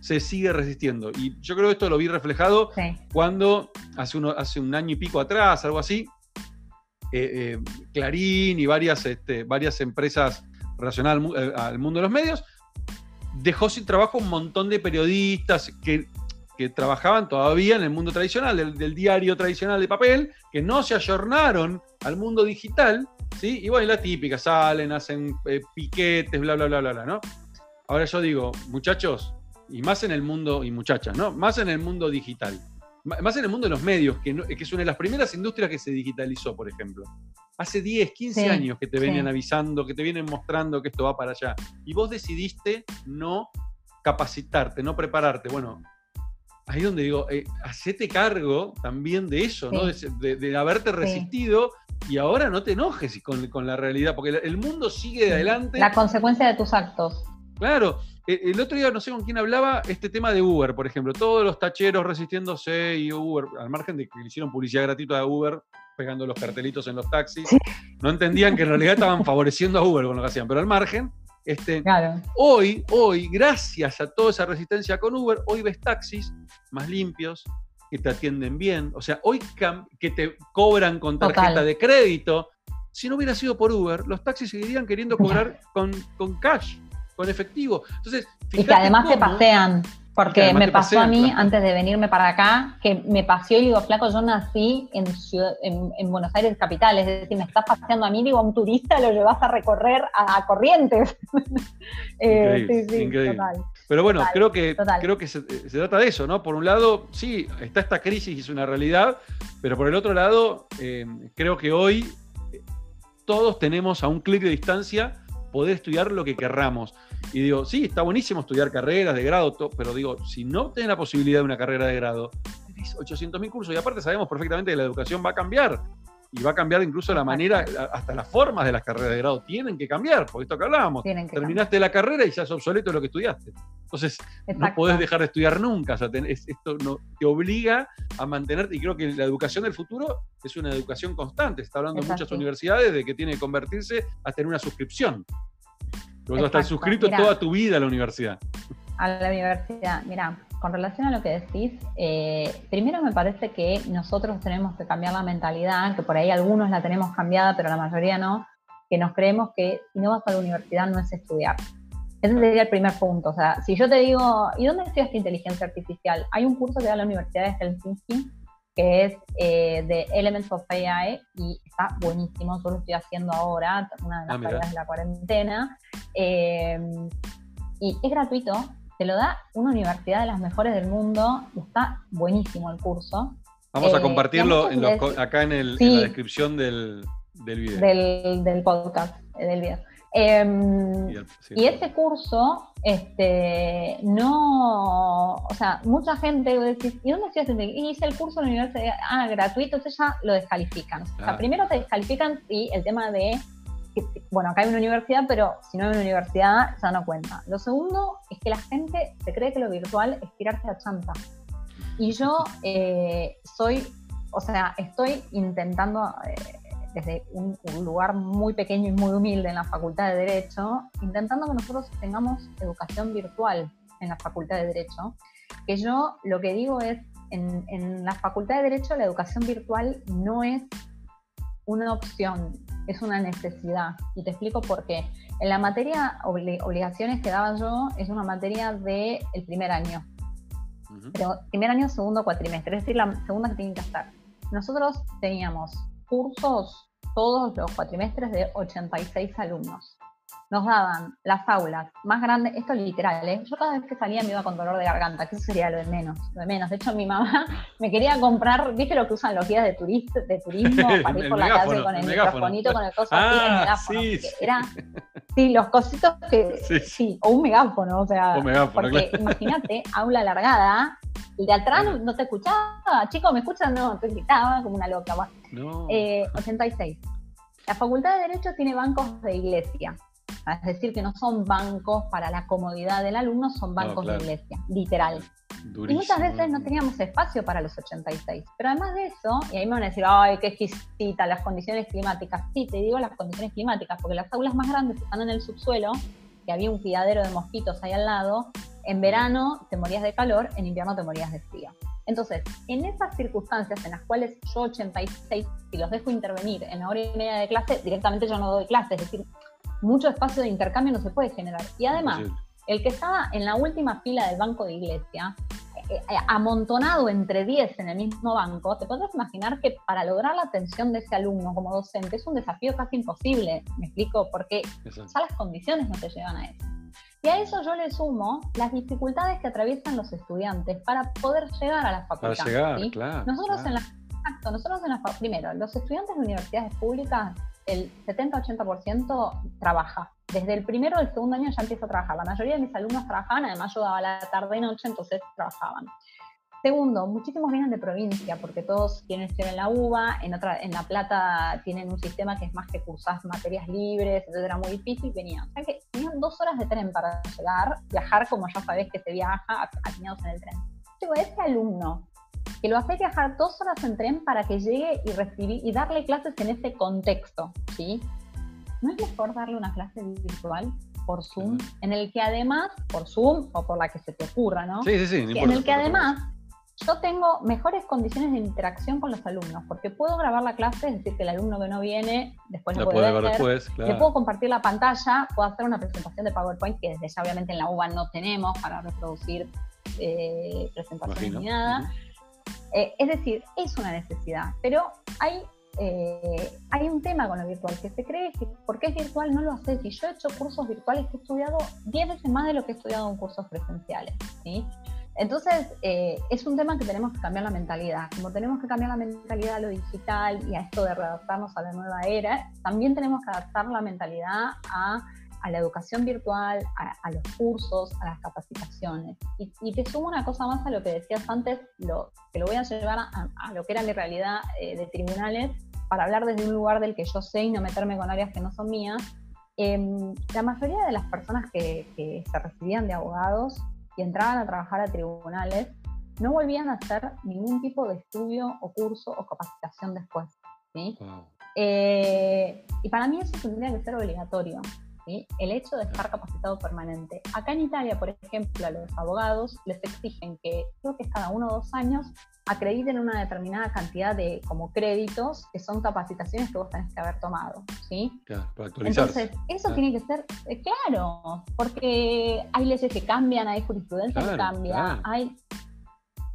se sigue resistiendo. Y yo creo que esto lo vi reflejado cuando hace, uno, hace un año y pico atrás, algo así, eh, eh, Clarín y varias, este, varias empresas relacionadas eh, al, mundo de los medios, dejó sin trabajo un montón de periodistas que, trabajaban todavía en el mundo tradicional, del, del, diario tradicional de papel, que no se ayornaron al mundo digital ¿sí? Y bueno, la típica, salen, hacen eh, piquetes, bla, bla, bla, bla, bla, ¿no? Ahora yo digo, muchachos, y más en el mundo, y muchachas, ¿no? Más en el mundo digital. más en el mundo de los medios, que, que es una de las primeras industrias que se digitalizó, por ejemplo. Hace 10, 15 años que te venían avisando, que te vienen mostrando que esto va para allá. Y vos decidiste no capacitarte, no prepararte. Bueno, ahí donde digo, eh, hacete cargo también de eso, ¿no? De, haberte resistido y ahora no te enojes con, con, la realidad, porque el mundo sigue adelante. La consecuencia de tus actos. Claro, e, el otro día no sé con quién hablaba, este tema de Uber, por ejemplo, todos los tacheros resistiéndose y Uber, al margen de que le hicieron publicidad gratuita a Uber, pegando los cartelitos en los taxis, no entendían que en realidad estaban favoreciendo a Uber con lo que hacían, pero al margen, este, hoy, hoy, gracias a toda esa resistencia con Uber, hoy ves taxis más limpios, que te atienden bien, o sea, hoy que te cobran con tarjeta de crédito. Si no hubiera sido por Uber, los taxis seguirían queriendo cobrar con, con cash con efectivo. Entonces, y que además se pasean. Porque me pasó a mí, antes de venirme para acá, que me paseó y digo, flaco, yo nací en, en, Buenos Aires capital, es decir, me estás paseando a mí, digo, a un turista lo llevas a recorrer a, Corrientes. eh, sí, sí, total. Pero bueno, creo que, creo que se, trata de eso, ¿no? Por un lado, sí, está esta crisis y es una realidad, pero por el otro lado, eh, creo que hoy eh, todos tenemos a un clic de distancia poder estudiar lo que querramos. Y digo, sí, está buenísimo estudiar carreras de grado, pero digo, si no tenés la posibilidad de una carrera de grado, tenés 800.000 cursos y aparte sabemos perfectamente que la educación va a cambiar. Y va a cambiar incluso la manera, hasta las formas de las carreras de grado tienen que cambiar, porque esto que hablábamos, terminaste la carrera y ya es obsoleto lo que estudiaste. Entonces, no podés dejar de estudiar nunca. esto no, te obliga a mantenerte. Y creo que la educación del futuro es una educación constante. está hablando en muchas universidades de que tiene que convertirse hasta en una suscripción. Vos vas a estar suscrito toda tu vida a la universidad. A la universidad. Mira, con relación a lo que decís, eh, primero me parece que nosotros tenemos que cambiar la mentalidad, que por ahí algunos la tenemos cambiada, pero la mayoría no, que nos creemos que si no vas a la universidad no es estudiar. Ese sería el primer punto. O sea, si yo te digo, ¿y dónde estudiaste inteligencia artificial? Hay un curso que da la Universidad de Helsinki que es eh, de Elements of AI y está buenísimo. Yo lo estoy haciendo ahora, una de las ah, tareas de la cuarentena. Em, y es gratuito, te lo da una universidad de las mejores del mundo y está buenísimo el curso. Vamos a eh, compartirlo acá en, el, en, la descripción del, del video. Del, del podcast, del video. Em, y, ese curso, este, no, o sea, mucha gente decís, ¿y dónde estudiaste? Y hice el curso en la universidad, ah, gratuito, entonces ya lo descalifican. O sea, primero te descalifican y el tema de, bueno, acá hay una universidad, pero si no hay una universidad ya no cuenta. Lo segundo es que la gente se cree que lo virtual es tirarse a chanta. Y yo eh, soy, o sea, estoy intentando... Eh, desde un, lugar muy pequeño y muy humilde en la Facultad de Derecho, intentando que nosotros tengamos educación virtual en la Facultad de Derecho, que yo lo que digo es, en, en la Facultad de Derecho la educación virtual no es una opción, es una necesidad. Y te explico por qué. En la materia obligaciones que daba yo es una materia del el primer año. Pero primer año, segundo cuatrimestre, es decir, la segunda que tienen que estar. Nosotros teníamos cursos todos los cuatrimestres de 86 alumnos. Nos daban las aulas más grandes, esto literal, ¿eh? yo cada vez que salía me iba con dolor de garganta, que eso sería lo de menos, lo de menos. De hecho, mi mamá me quería comprar, ¿viste lo que usan los guías de, turista, de turismo para ir por la calle con el, microfonito, con el coso así, el ah, megáfono? Sí, Era, sí, los cositos que, sí. o un megáfono, o sea, porque imagínate, aula alargada, y de atrás no, te escuchaba, chicos, ¿me escuchan? No, te gritaba como una loca. No. 86. Eh, la Facultad de Derecho tiene bancos de iglesia. Es decir, que no son bancos para la comodidad del alumno, son bancos de iglesia, literal. Y muchas veces no teníamos espacio para los 86. Pero además de eso, y ahí me van a decir, ay, qué exquisita, las condiciones climáticas. Sí, te digo las condiciones climáticas, porque las aulas más grandes están en el subsuelo, que había un criadero de mosquitos ahí al lado, en verano te morías de calor, en invierno te morías de frío. Entonces, en esas circunstancias en las cuales yo 86, si los dejo intervenir en la hora y media de clase, directamente yo no doy clase, es decir, mucho espacio de intercambio no se puede generar. Y además, el que estaba en la última fila del banco de iglesia, eh, eh, amontonado entre 10 en el mismo banco, te podrás imaginar que para lograr la atención de ese alumno como docente es un desafío casi imposible, me explico, porque ya las condiciones no te llevan a eso. Y a eso yo le sumo las dificultades que atraviesan los estudiantes para poder llegar a la facultad. Para llegar, claro. Nosotros en la exacto, nosotros en la primero, los estudiantes de universidades públicas, el 70-80% trabaja. Desde el primero o el segundo año ya empieza a trabajar. La mayoría de mis alumnos trabajaban, además yo daba la tarde y noche, entonces trabajaban. Segundo, muchísimos vienen de provincia, porque todos quieren estudiar en la UBA, en, otra, en La Plata tienen un sistema que es más que cursas materias libres, entonces era muy difícil, venían. O sea que tenían dos horas de tren para llegar, viajar como ya sabés que se viaja, alineados en el tren. Digo, ese alumno que lo hace viajar dos horas en tren para que llegue y recibir y darle clases en ese contexto, ¿sí? ¿No es mejor darle una clase virtual por Zoom, en el que además, por Zoom o por la que se te ocurra, ¿no? Sí, sí, sí. en el que además yo tengo mejores condiciones de interacción con los alumnos, porque puedo grabar la clase, es decir, que el alumno que no viene, después lo, puede, ver, después, le puedo compartir la pantalla, puedo hacer una presentación de PowerPoint, que desde ya obviamente en la UBA no tenemos para reproducir eh, presentaciones ni nada. Eh, es decir, es una necesidad, pero hay, eh, hay un tema con lo virtual, que se cree que porque es virtual no lo haces. Y yo he hecho cursos virtuales que he estudiado 10 veces más de lo que he estudiado en cursos presenciales. ¿sí? Entonces, eh, es un tema que tenemos que cambiar la mentalidad. Como tenemos que cambiar la mentalidad a lo digital y a esto de readaptarnos a la nueva era, también tenemos que adaptar la mentalidad a, la educación virtual, a, los cursos, a las capacitaciones. Y, te sumo una cosa más a lo que decías antes, lo, que lo voy a llevar a, lo que era mi realidad eh, de tribunales, para hablar desde un lugar del que yo sé y no meterme con áreas que no son mías. Em, la mayoría de las personas que, que se recibían de abogados y entraban a trabajar a tribunales, no volvían a hacer ningún tipo de estudio o curso o capacitación después. ¿sí? Eh, y para mí eso tendría que ser obligatorio el hecho de estar capacitado permanente. Acá en Italia, por ejemplo, a los abogados les exigen que creo que cada uno o dos años acrediten una determinada cantidad de como créditos que son capacitaciones que vos tenés que haber tomado, ¿sí? Claro, para. Entonces, eso tiene que ser eh, claro, porque hay leyes que cambian, hay jurisprudencia que cambia, hay...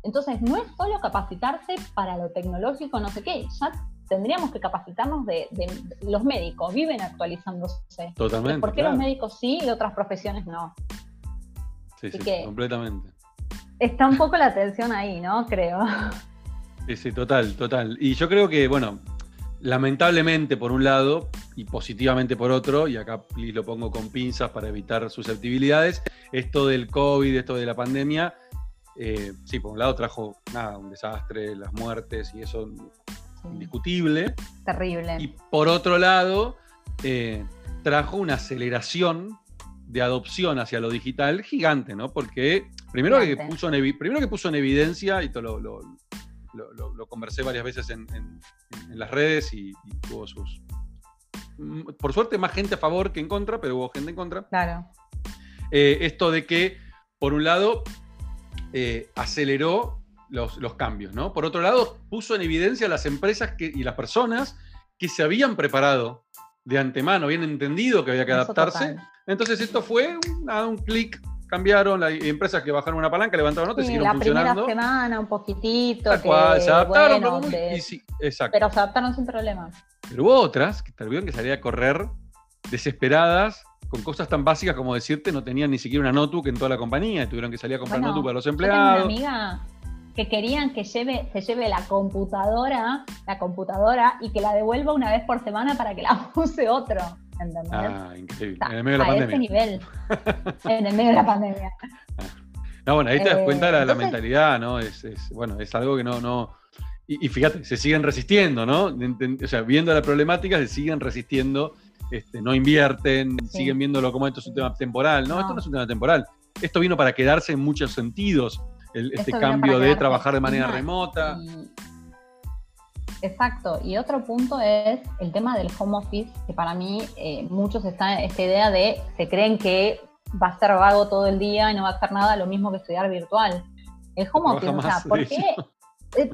Entonces, no es solo capacitarse para lo tecnológico, no sé qué, ya tendríamos que capacitarnos de, los médicos, viven actualizándose. Totalmente. ¿Por qué los médicos sí y otras profesiones no? Sí, sí, completamente. Está un poco la tensión ahí, ¿no? Creo. Sí, sí, total, total. Y yo creo que, bueno, lamentablemente por un lado y positivamente por otro, y acá lo pongo con pinzas para evitar susceptibilidades, esto del COVID, esto de la pandemia, eh, sí, por un lado trajo nada, un desastre, las muertes y eso indiscutible. Terrible. Y por otro lado, eh, trajo una aceleración de adopción hacia lo digital gigante, ¿no? Porque primero, que puso, en, primero que puso en evidencia, y lo, lo, lo, conversé varias veces en, las redes y, tuvo sus... Mm, por suerte más gente a favor que en contra, pero hubo gente en contra. Claro. Eh, esto de que, por un lado, eh, aceleró los, cambios, ¿no? Por otro lado, puso en evidencia a las empresas y las personas que se habían preparado de antemano, habían entendido que había que adaptarse. Entonces esto fue un, un clic, cambiaron, las empresas que bajaron una palanca, levantaron notas y siguieron funcionando. La primera semana un poquitito. se adaptaron, pero, se adaptaron sin problema. Pero hubo otras que tuvieron que salir a correr desesperadas con cosas tan básicas como decirte no tenían ni siquiera una notebook en toda la compañía y tuvieron que salir a comprar notebook para los empleados. amiga que querían que lleve, se lleve la computadora, la computadora y que la devuelva una vez por semana para que la use otro. ¿Entendés? Ah, increíble. en el medio de la pandemia. Ese nivel. en el medio de la pandemia. No, bueno, ahí te das cuenta de la, mentalidad, ¿no? Es, bueno, es algo que no, no. Y, fíjate, se siguen resistiendo, ¿no? O sea, viendo la problemática, se siguen resistiendo, este, no invierten, siguen viéndolo como esto es un tema temporal. No, esto no es un tema temporal. Esto vino para quedarse en muchos sentidos este cambio de trabajar de manera remota. Exacto. Y otro punto es el tema del home office, que para mí eh, muchos están en esta idea de se creen que va a ser vago todo el día y no va a hacer nada, lo mismo que estudiar virtual. El home office, o sea, ¿por qué? Eh,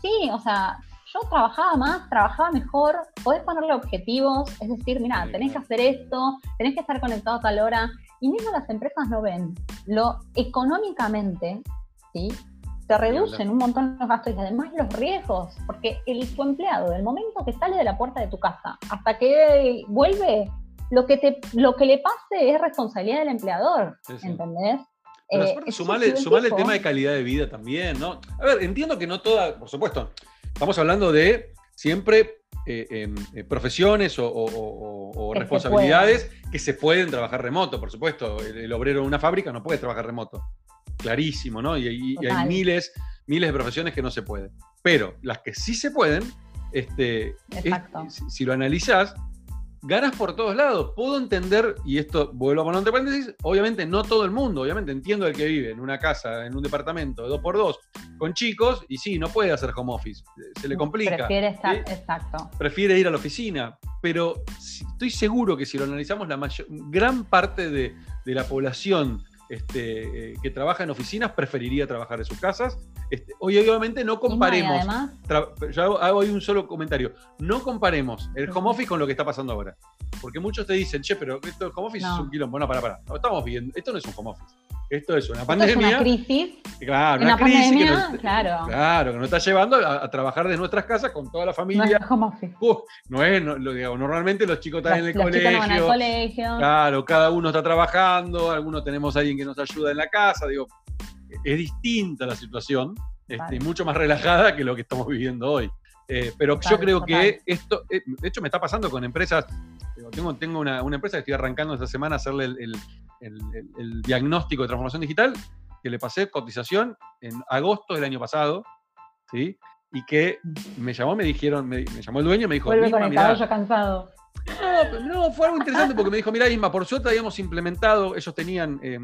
sí, o sea, yo trabajaba más, trabajaba mejor, podés ponerle objetivos, es decir, mira, tenés que hacer esto, tenés que estar conectado a tal hora, y mismo las empresas no ven lo económicamente ¿sí? Se reducen un montón los gastos y además los riesgos, porque el, tu empleado, del momento que sale de la puerta de tu casa hasta que vuelve, lo que, te, lo que le pase es responsabilidad del empleador, ¿entendés? Pero eh, sumarle, el tema de calidad de vida también, ¿no? A ver, entiendo que no toda, por supuesto, estamos hablando de siempre eh, em, eh, profesiones o, responsabilidades que se pueden trabajar remoto, por supuesto. El, obrero de una fábrica no puede trabajar remoto. Clarísimo, ¿no? Y, hay miles, miles de profesiones que no se pueden. Pero las que sí se pueden, este, si, lo analizás, ganas por todos lados. Puedo entender, y esto vuelvo a poner entre paréntesis, obviamente no todo el mundo, obviamente entiendo el que vive en una casa, en un departamento de dos por dos, con chicos, y sí, no puede hacer home office, se le complica. Prefiere estar, exacto. Prefiere ir a la oficina, pero estoy seguro que si lo analizamos, la mayor, gran parte de, de la población este, eh, que trabaja en oficinas preferiría trabajar en sus casas. Este, hoy obviamente no comparemos, yo hago, ahí un solo comentario, no comparemos el home office con lo que está pasando ahora. Porque muchos te dicen, che, pero esto el home office es un quilombo. No, para, para. No, estamos viendo, esto no es un home office. Esto es una pandemia. Es una crisis. Claro, una, crisis que nos, claro. claro. que nos está llevando a, trabajar de nuestras casas con toda la familia. No es no es, lo, digo, normalmente los chicos están en el colegio, colegio. Claro, cada uno está trabajando, algunos tenemos a alguien que nos ayuda en la casa. Digo, es distinta la situación, este, mucho más relajada que lo que estamos viviendo hoy. Eh, pero yo creo que esto, eh, de hecho, me está pasando con empresas. Tengo, tengo una, empresa que estoy arrancando esta semana a hacerle el el, diagnóstico de transformación digital, que le pasé cotización en agosto del año pasado, ¿sí? Y que me llamó, me dijeron, me, llamó el dueño y me dijo, Vuelve conectado ya cansado. No, no, fue algo interesante porque me dijo, mira Isma, por suerte habíamos implementado, ellos tenían, eh, es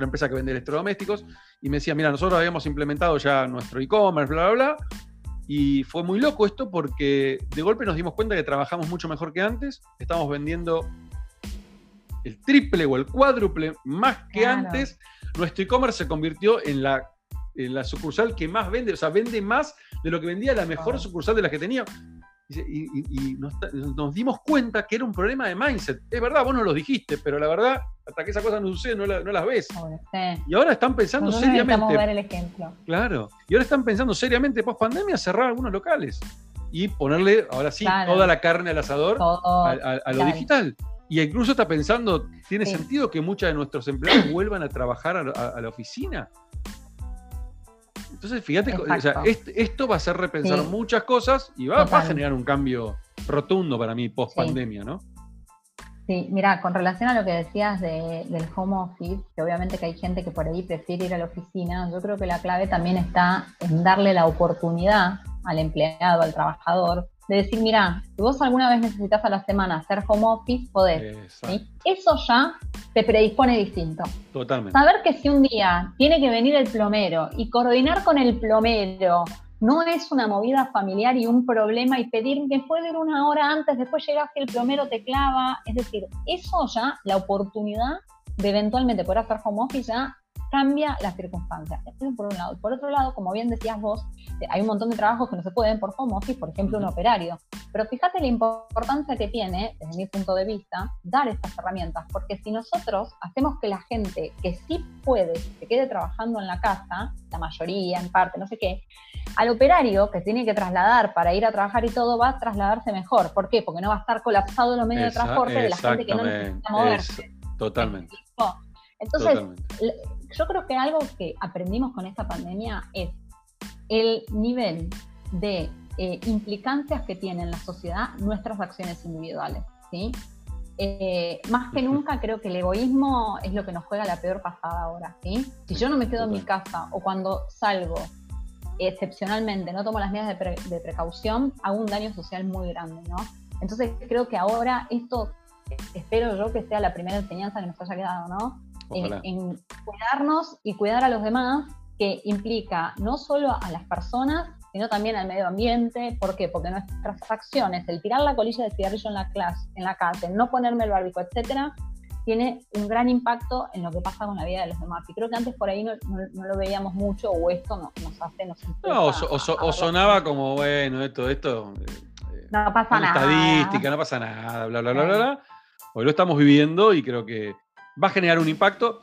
una empresa que vende electrodomésticos, y me decía, mira, nosotros habíamos implementado ya nuestro e-commerce, bla, bla, bla, y fue muy loco esto porque de golpe nos dimos cuenta que trabajamos mucho mejor que antes, estamos vendiendo el triple o el cuádruple más que antes, nuestro e-commerce se convirtió en la, la sucursal que más vende, o sea, vende más de lo que vendía la mejor sucursal de las que tenía. Y, nos, dimos cuenta que era un problema de mindset. Es verdad, vos no lo dijiste, pero la verdad, hasta que esa cosa no sucede, no, las ves. Y ahora están pensando seriamente. Ver el ejemplo. Claro. Y ahora están pensando seriamente, post pandemia, cerrar algunos locales y ponerle, ahora sí, toda la carne al asador a, lo digital. Y incluso está pensando, ¿tiene sentido que muchos de nuestros empleados vuelvan a trabajar a, la oficina? Entonces, fíjate, esto va a hacer repensar muchas cosas y va, a generar un cambio rotundo para mí post pandemia, ¿no? Sí, mira, con relación a lo que decías del home office, que obviamente que hay gente que por ahí prefiere ir a la oficina, yo creo que la clave también está en darle la oportunidad al empleado, al trabajador, de decir, mira, si vos alguna vez necesitas a la semana hacer home office, podés. Eso ya te predispone distinto. Totalmente. Saber que si un día tiene que venir el plomero y coordinar con el plomero no es una movida familiar y un problema y pedir que puede ir una hora antes, después llegas que el plomero te clava. Es decir, eso ya, la oportunidad de eventualmente poder hacer home office ya cambia las circunstancias. Eso por un lado. Por otro lado, como bien decías vos, eh, hay un montón de trabajos que no se pueden por home office, por ejemplo, un operario. Pero fíjate la importancia que tiene, desde mi punto de vista, dar estas herramientas, porque si nosotros hacemos que la gente que sí puede, se quede trabajando en la casa, la mayoría, en parte, no sé qué, al operario que tiene que trasladar para ir a trabajar y todo va a trasladarse mejor. ¿Por qué? Porque no va a estar colapsado los medios de transporte de la gente que no necesita moverse. totalmente. Entonces, yo creo que algo que aprendimos con esta pandemia es el nivel de eh, implicancias que tienen en la sociedad nuestras acciones individuales. ¿sí? Eh, más que nunca creo que el egoísmo es lo que nos juega la peor pasada ahora. ¿sí? Si yo no me quedo en mi casa o cuando salgo excepcionalmente no tomo las medidas de, precaución, hago un daño social muy grande. ¿no? Entonces creo que ahora esto, espero yo que sea la primera enseñanza que nos haya quedado, ¿no? En, cuidarnos y cuidar a los demás, que implica no solo a las personas, sino también al medio ambiente. ¿Por qué? Porque nuestras acciones, el tirar la colilla de cigarrillo en la, clase, en la casa, el no ponerme el barbico, etcétera, tiene un gran impacto en lo que pasa con la vida de los demás. Y creo que antes por ahí no, lo veíamos mucho o esto nos hace... Nos no, o, sonaba como, bueno, esto, esto... Eh, no pasa nada. Estadística, no pasa nada, bla, bla, bla, bla, bla. Hoy lo estamos viviendo y creo que va a generar un impacto.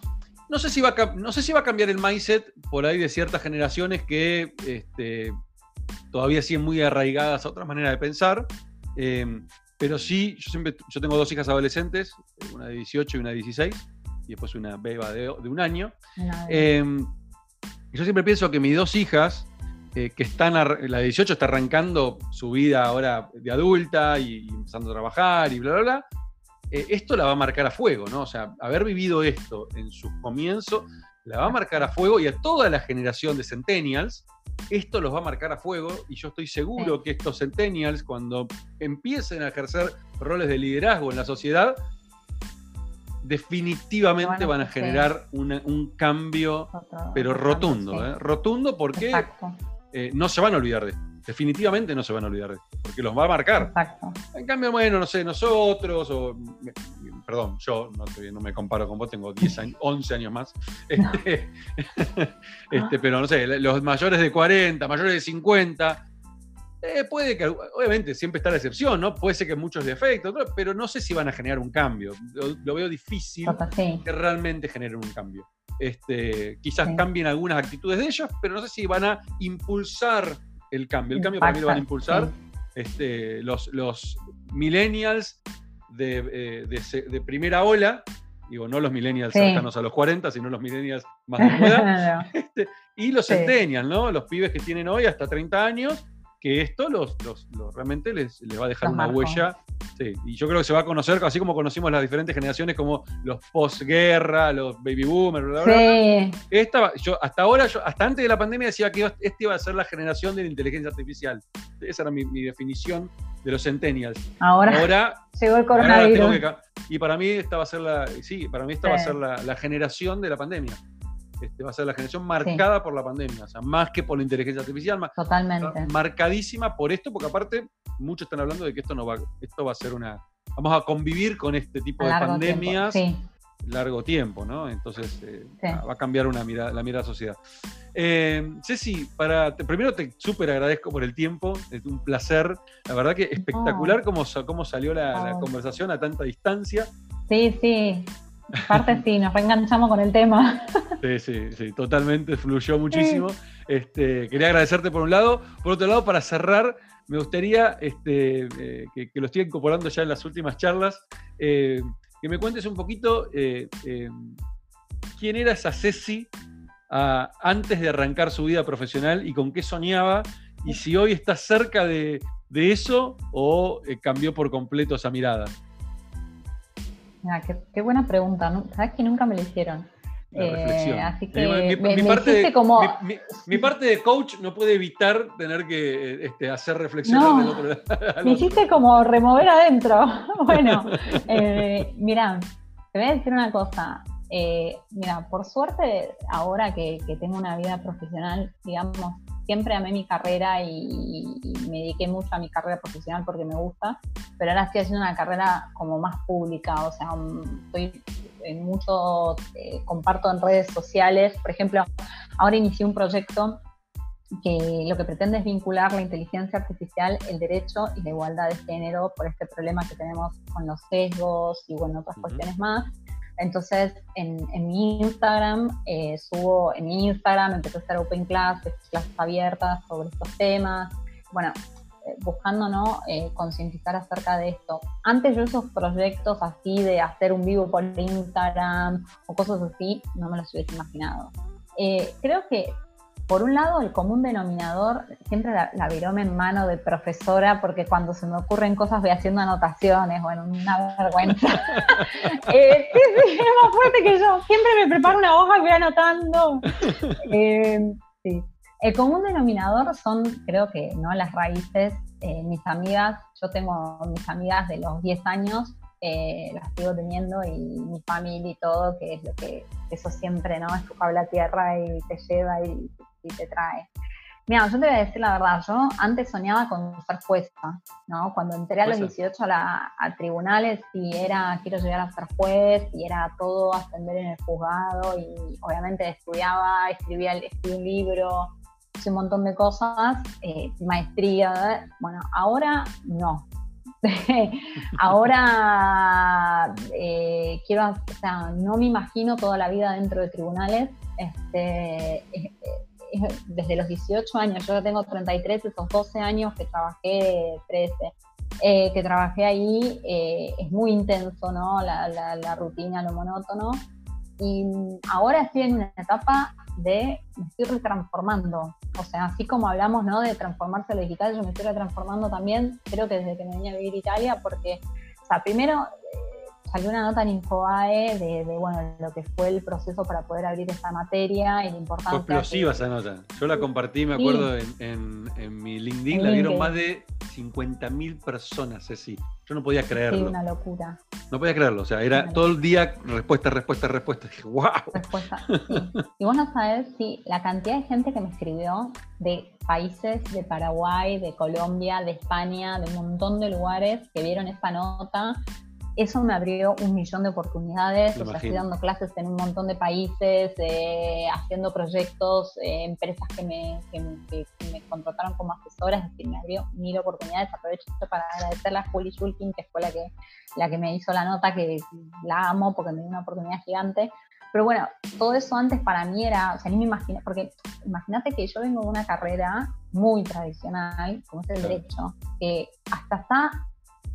No sé si va a, no sé si va a cambiar el mindset por ahí de ciertas generaciones que este, todavía siguen muy arraigadas a otra manera de pensar. Em, pero sí, yo siempre, yo tengo dos hijas adolescentes, una de 18 y una de 16, y después una beba de, un año. Em, yo siempre pienso que mis dos hijas, eh, que están, la de 18 está arrancando su vida ahora de adulta y, empezando a trabajar y bla, bla, bla, eh, esto la va a marcar a fuego, ¿no? O sea, haber vivido esto en sus comienzos, la va a marcar a fuego y a toda la generación de centennials, esto los va a marcar a fuego y yo estoy seguro que estos centennials, cuando empiecen a ejercer roles de liderazgo en la sociedad, definitivamente van a generar un cambio, pero rotundo, ¿eh? rotundo porque eh, no se van a olvidar de esto. Definitivamente no se van a olvidar de esto, porque los va a marcar. Exacto. En cambio, bueno, no sé, nosotros, o, perdón, yo no, me comparo con vos, tengo 10 años, 11 años más, este, este, pero no sé, los mayores de 40, mayores de 50, eh, puede que, obviamente, siempre está la excepción, ¿no? Puede ser que muchos defectos, pero no sé si van a generar un cambio. Lo, veo difícil que realmente generen un cambio. Este, quizás cambien algunas actitudes de ellos, pero no sé si van a impulsar el cambio. El cambio para mí lo van a impulsar este, los, los millennials de, eh, de, primera ola, digo, no los millennials cercanos a los 40, sino los millennials más de edad, este, y los centennials, ¿no? Los pibes que tienen hoy hasta 30 años que esto los, los, realmente les, va a dejar una huella. y yo creo que se va a conocer, así como conocimos las diferentes generaciones, como los posguerra, los baby boomers, sí. Esta, yo, hasta ahora, yo, hasta antes de la pandemia decía que este iba a ser la generación de la inteligencia artificial. Esa era mi, definición de los centennials. Ahora, ahora llegó el coronavirus. y para mí esta va a ser la, sí, para mí esta va a ser la generación de la pandemia. Este, va a ser la generación marcada por la pandemia, o sea, más que por la inteligencia artificial, Totalmente. marcadísima por esto, porque aparte muchos están hablando de que esto no va, esto va a ser una, vamos a convivir con este tipo de pandemias largo tiempo, ¿no? Entonces eh, va a cambiar una mirada, la mirada de la sociedad. Eh, Ceci, para, primero te súper agradezco por el tiempo, es un placer, la verdad que espectacular cómo, cómo salió la, la conversación a tanta distancia. Sí, sí, Aparte sí, nos reenganchamos con el tema. Sí, sí, sí, totalmente, fluyó muchísimo. Este, quería agradecerte por un lado. Por otro lado, para cerrar, me gustaría, este, eh, que, lo estoy incorporando ya en las últimas charlas, eh, que me cuentes un poquito eh, quién era esa Ceci ah, antes de arrancar su vida profesional y con qué soñaba, y si hoy está cerca de, de eso o cambió por completo esa mirada qué, buena pregunta. Sabes que nunca me la hicieron. Eh, así que mi, parte de, como... mi, parte de, coach no puede evitar tener que este, hacer reflexionar del otro lado. Me hiciste como remover adentro. bueno, eh, mira, te voy a decir una cosa. Eh, mira, por suerte, ahora que, que, tengo una vida profesional, digamos, siempre amé mi carrera y, me dediqué mucho a mi carrera profesional porque me gusta, pero ahora estoy haciendo una carrera como más pública, o sea, estoy en mucho, eh, comparto en redes sociales, por ejemplo, ahora inicié un proyecto que lo que pretende es vincular la inteligencia artificial, el derecho y la igualdad de género por este problema que tenemos con los sesgos y bueno, otras cuestiones más. Entonces, en, mi Instagram, eh, subo, en mi Instagram empecé a hacer open classes, clases abiertas sobre estos temas. Bueno, eh, buscando ¿no? Eh, concientizar acerca de esto. Antes yo esos proyectos así de hacer un vivo por Instagram o cosas así, no me los hubiese imaginado. creo que por un lado, el común denominador, siempre la, la virome en mano de profesora, porque cuando se me ocurren cosas voy haciendo anotaciones, bueno, una vergüenza. eh, sí, sí, es más fuerte que yo. Siempre me preparo una hoja y voy anotando. Eh, sí. El común denominador son, creo que, ¿no? Las raíces. Eh, mis amigas, yo tengo mis amigas de los 10 años, eh, las sigo teniendo y mi familia y todo, que es lo que eso siempre, ¿no? Es tu cable a tierra y te lleva y te trae. Mira, yo te voy a decir la verdad, yo antes soñaba con ser jueza, ¿no? Cuando entré a los 18 a, tribunales y era, quiero llegar a ser juez y era todo ascender en el juzgado y obviamente estudiaba, escribía escribí un libro, hice un montón de cosas, eh, maestría, bueno, ahora no. ahora eh, quiero, o sea, no me imagino toda la vida dentro de tribunales. Este, eh, desde los 18 años, yo tengo 33, esos 12 años que trabajé, 13. eh, que trabajé ahí, eh, es muy intenso, ¿no? La, la, rutina, lo monótono. Y ahora estoy en una etapa de me estoy retransformando. O sea, así como hablamos ¿no? de transformarse a lo digital, yo me estoy retransformando también, creo que desde que me vine a vivir a Italia, porque, o sea, primero salió una nota en Infobae de, bueno, lo que fue el proceso para poder abrir esta materia y la importancia. Fue explosiva esa nota. Yo la compartí, me acuerdo, en, mi LinkedIn, la vieron más de 50.000 personas, sí Yo no podía creerlo. Sí, una locura. No podía creerlo, o sea, era todo el día respuesta, respuesta, respuesta. Dije, wow. Respuesta, Y vos no sabés si la cantidad de gente que me escribió de países de Paraguay, de Colombia, de España, de un montón de lugares que vieron esta nota eso me abrió un millón de oportunidades, o sea, estoy dando clases en un montón de países, eh, haciendo proyectos, eh, empresas que me, que, me, contrataron como asesoras, es decir, me abrió mil oportunidades. Aprovecho para agradecerle a Juli Schulkin, que fue la que, la que me hizo la nota, que la amo porque me dio una oportunidad gigante. Pero bueno, todo eso antes para mí era, o sea, ni me imaginé, porque imagínate que yo vengo de una carrera muy tradicional, como es el derecho, que hasta está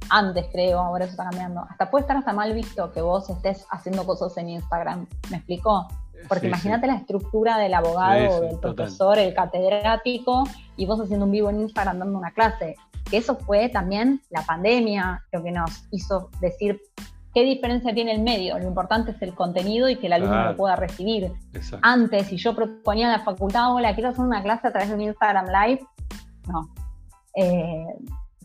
antes creo, ahora eso está cambiando. Hasta puede estar hasta mal visto que vos estés haciendo cosas en Instagram. ¿Me explicó? Porque imagínate la estructura del abogado, del profesor, el catedrático, y vos haciendo un vivo en Instagram dando una clase. Que eso fue también la pandemia, lo que nos hizo decir qué diferencia tiene el medio. Lo importante es el contenido y que el alumno lo pueda recibir. Antes, si yo proponía en la facultad, hola, quiero hacer una clase a través de un Instagram Live, no. Eh,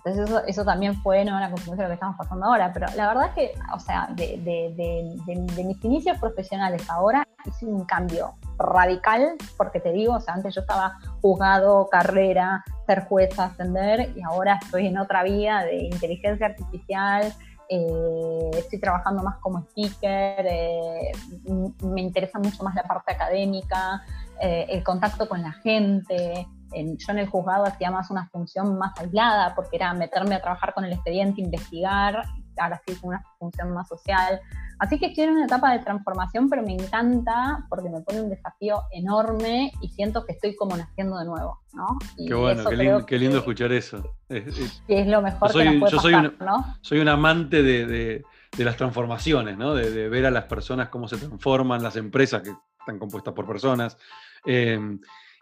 entonces eso, también fue ¿no? la consecuencia de lo que estamos pasando ahora. Pero la verdad es que, o sea, de, mis inicios profesionales ahora hice un cambio radical, porque te digo, o sea, antes yo estaba juzgado, carrera, ser jueza, ascender, y ahora estoy en otra vía de inteligencia artificial, eh, estoy trabajando más como speaker, eh, me interesa mucho más la parte académica, eh, el contacto con la gente, yo en el juzgado hacía más una función más aislada, porque era meterme a trabajar con el expediente, investigar, ahora sí con una función más social. Así que estoy en una etapa de transformación, pero me encanta porque me pone un desafío enorme y siento que estoy como naciendo de nuevo, ¿no? qué bueno, qué, lindo, escuchar eso. Es, es, lo mejor que nos puede yo soy un, ¿no? Soy un amante de, las transformaciones, ¿no? De, ver a las personas cómo se transforman, las empresas que están compuestas por personas. Eh,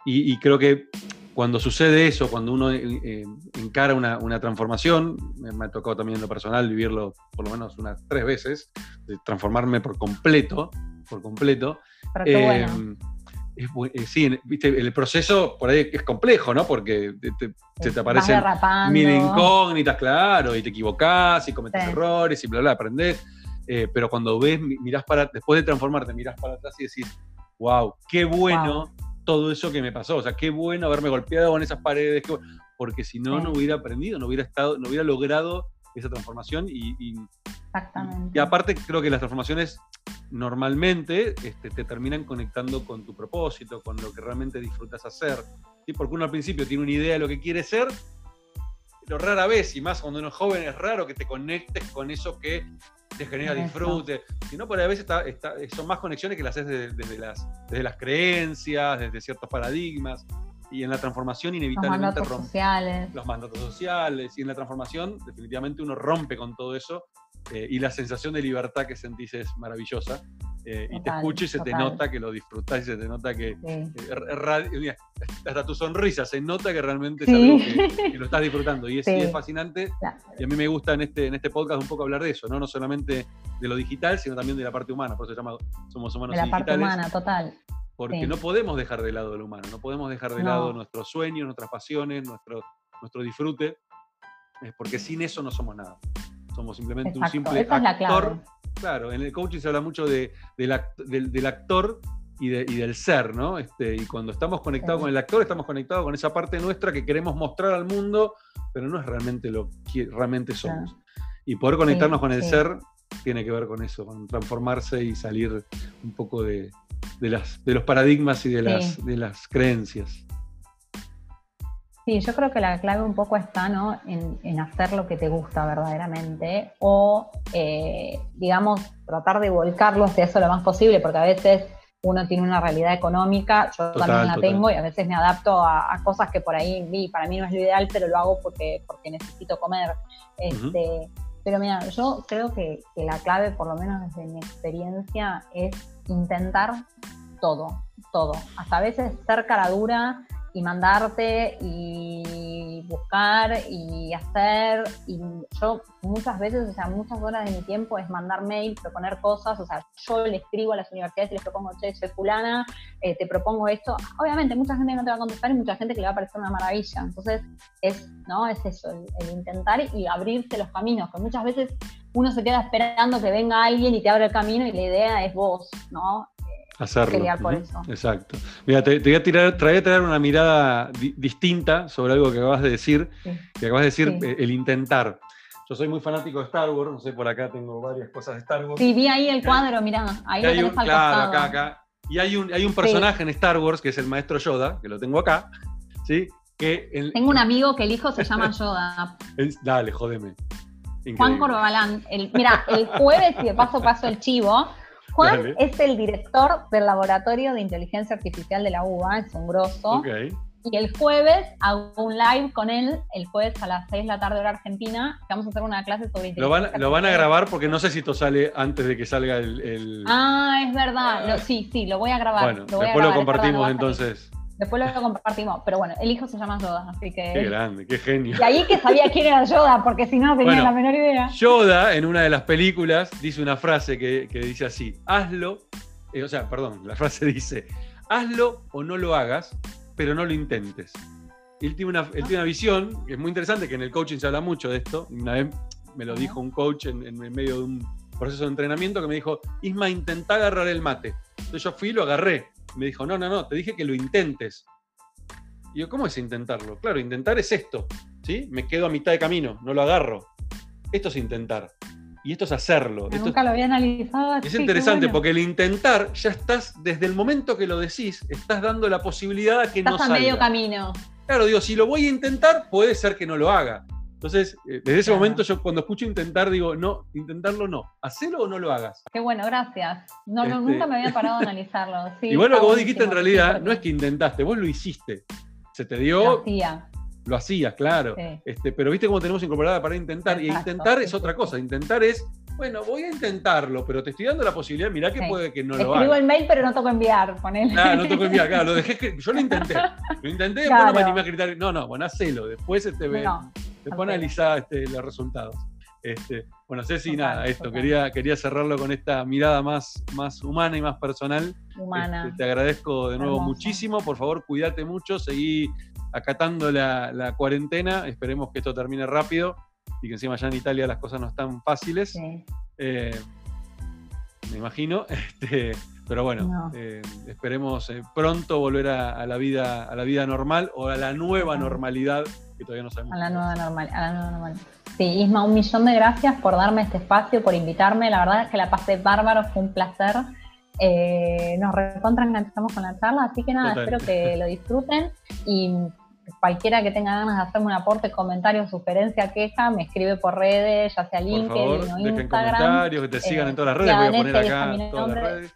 y, creo que cuando sucede eso, cuando uno eh, eh, encara una, transformación, me ha tocado también en lo personal vivirlo por lo menos unas tres veces, de transformarme por completo, por completo. Eh, sí, el proceso por ahí es complejo, ¿no? Porque te, te, aparecen mil incógnitas, claro, y te equivocás y cometes errores y bla, bla, aprendés. pero cuando ves, mirás para, después de transformarte, mirás para atrás y decís, wow, qué bueno todo eso que me pasó. O sea, qué bueno haberme golpeado con esas paredes, porque si no, no hubiera aprendido, no hubiera estado, no hubiera logrado esa transformación y, Exactamente. y aparte creo que las transformaciones normalmente este, te terminan conectando con tu propósito, con lo que realmente disfrutas hacer. ¿sí? Porque uno al principio tiene una idea de lo que quiere ser, pero rara vez, y más cuando uno es joven, es raro que te conectes con eso que te genera disfrute. Si no, por a veces son más conexiones que las haces desde, las, desde las creencias, desde ciertos paradigmas. Y en la transformación inevitablemente los mandatos sociales. Los mandatos sociales. Y en la transformación definitivamente uno rompe con todo eso eh, y la sensación de libertad que sentís es maravillosa. Eh, y te escucha y se te nota que lo disfrutás y se te nota que eh, hasta tu sonrisa se nota que realmente es algo que, lo estás disfrutando. Y es, es fascinante y a mí me gusta en este, en este podcast un poco hablar de eso, ¿no? no solamente de lo digital sino también de la parte humana, por eso se llama Somos Humanos de la parte humana, total. Porque no podemos dejar de lado lo humano, no podemos dejar de lado nuestros sueños, nuestras pasiones, nuestro, nuestro disfrute, porque sin eso no somos nada. Somos simplemente un simple actor. Claro, en el coaching se habla mucho de, del, actor y, del ser, ¿no? Este, y cuando estamos conectados con el actor, estamos conectados con esa parte nuestra que queremos mostrar al mundo, pero no es realmente lo que realmente somos. Y poder conectarnos con el ser tiene que ver con eso, con transformarse y salir un poco de, las, de los paradigmas y de las, de las creencias. Sí, yo creo que la clave un poco está ¿no? en, hacer lo que te gusta verdaderamente o, eh, digamos, tratar de volcarlo hacia eso lo más posible, porque a veces uno tiene una realidad económica, yo también la tengo y a veces me adapto a, cosas que por ahí vi, para mí no es lo ideal, pero lo hago porque, porque necesito comer. Este, Pero mira, yo creo que, que la clave, por lo menos desde mi experiencia, es intentar todo, todo. Hasta a veces ser cara dura y mandarte y buscar y hacer. Y yo muchas veces, o sea, muchas horas de mi tiempo es mandar mail, proponer cosas. O sea, yo le escribo a las universidades y les propongo, che, soy fulana, eh, te propongo esto. Obviamente, mucha gente no te va a contestar y mucha gente que le va a parecer una maravilla. Entonces, es, ¿no? es eso, el, intentar y abrirse los caminos, que muchas veces uno se queda esperando que venga alguien y te abra el camino y la idea es vos, ¿no? Hacerlo. Exacto. Mira, te, voy a tirar, traer, traer una mirada distinta sobre algo que acabas de decir, que acabas de decir, eh, el intentar. Yo soy muy fanático de Star Wars, no sé, por acá tengo varias cosas de Star Wars. Sí, vi ahí el cuadro, mirá, ahí lo tenés Claro, acá, acá. Y hay un, hay un personaje en Star Wars que es el maestro Yoda, que lo tengo acá, ¿sí? Que tengo un amigo que el hijo se llama Yoda. Dale, jódeme. Juan Corbalán. mira, el jueves, y de paso paso el chivo, Juan es el director del Laboratorio de Inteligencia Artificial de la UBA, es un grosso. Y el jueves hago un live con él, el jueves a las 6 de la tarde hora argentina, vamos a hacer una clase sobre inteligencia lo van, artificial. Lo van a grabar porque no sé si esto sale antes de que salga el... Ah, es verdad. sí, sí, lo voy a grabar. Bueno, después lo compartimos entonces. Después lo compartimos. Pero bueno, el hijo se llama Yoda, así que. Qué grande, qué genio. Y ahí que sabía quién era Yoda, porque si no, tenía la menor idea. Yoda, en una de las películas, dice una frase que, dice así: hazlo. Eh, o sea, perdón, la frase dice: hazlo o no lo hagas, pero no lo intentes. Él tiene una, él tiene una visión que es muy interesante, que en el coaching se habla mucho de esto. Una vez me lo dijo un coach en, en medio de un proceso de entrenamiento que me dijo: Isma, intenta agarrar el mate. Entonces yo fui y lo agarré me dijo, no, no, no, te dije que lo intentes. Y yo, ¿cómo es intentarlo? Claro, intentar es esto, ¿sí? Me quedo a mitad de camino, no lo agarro. Esto es intentar. Y esto es hacerlo. nunca lo había analizado. Es interesante porque el intentar, ya estás, desde el momento que lo decís, estás dando la posibilidad a que no salga. Estás a medio camino. Claro, digo, si lo voy a intentar, puede ser que no lo haga. Entonces, eh, desde ese momento yo cuando escucho intentar digo, no, intentarlo no, hacelo o no lo hagas. Qué bueno, gracias. No, este nunca me había parado a analizarlo. Sí, y bueno, lo que vos dijiste en realidad no es que intentaste, vos lo hiciste. Se te dio... Lo hacía. Lo hacías, claro. Este, pero viste cómo tenemos incorporada para intentar. y intentar es otra cosa. Intentar es, bueno, voy a intentarlo, pero te estoy dando la posibilidad, mirá que puede que no lo haga. Escribo el mail, pero no toco enviar, ponele. Claro, no toco enviar, claro, lo dejé yo lo intenté. Lo intenté, después no me animé a gritar. No, no, bueno, hacelo. Después este, no. Después analizar este, los resultados. Este, bueno, Ceci, nada, esto, quería, quería cerrarlo con esta mirada más, más humana y más personal. Humana. Este, te agradezco de nuevo muchísimo. Por favor, cuídate mucho, seguí acatando la, cuarentena. Esperemos que esto termine rápido y que encima allá en Italia las cosas no están fáciles. Eh, me imagino. Este, pero bueno, eh, esperemos eh, pronto volver a, la vida, a la vida normal o a la nueva normalidad que todavía no sabemos. A la nueva normal, a la nueva normal. Sí, Isma, un millón de gracias por darme este espacio, por invitarme. La verdad es que la pasé bárbaro, fue un placer. Eh, nos recontra enganchamos con la charla, así que nada, espero que lo disfruten y cualquiera que tenga ganas de hacerme un aporte, comentario, sugerencia, queja, me escribe por redes, ya sea LinkedIn o Instagram. comentarios, que te sigan en todas las redes, voy a poner acá todas las redes.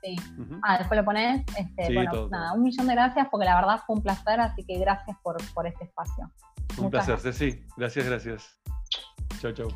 Ah, después lo pones. Este, bueno, nada, un millón de gracias porque la verdad fue un placer, así que gracias por, por este espacio. Un placer, Ceci. Gracias, gracias. Chau, chau.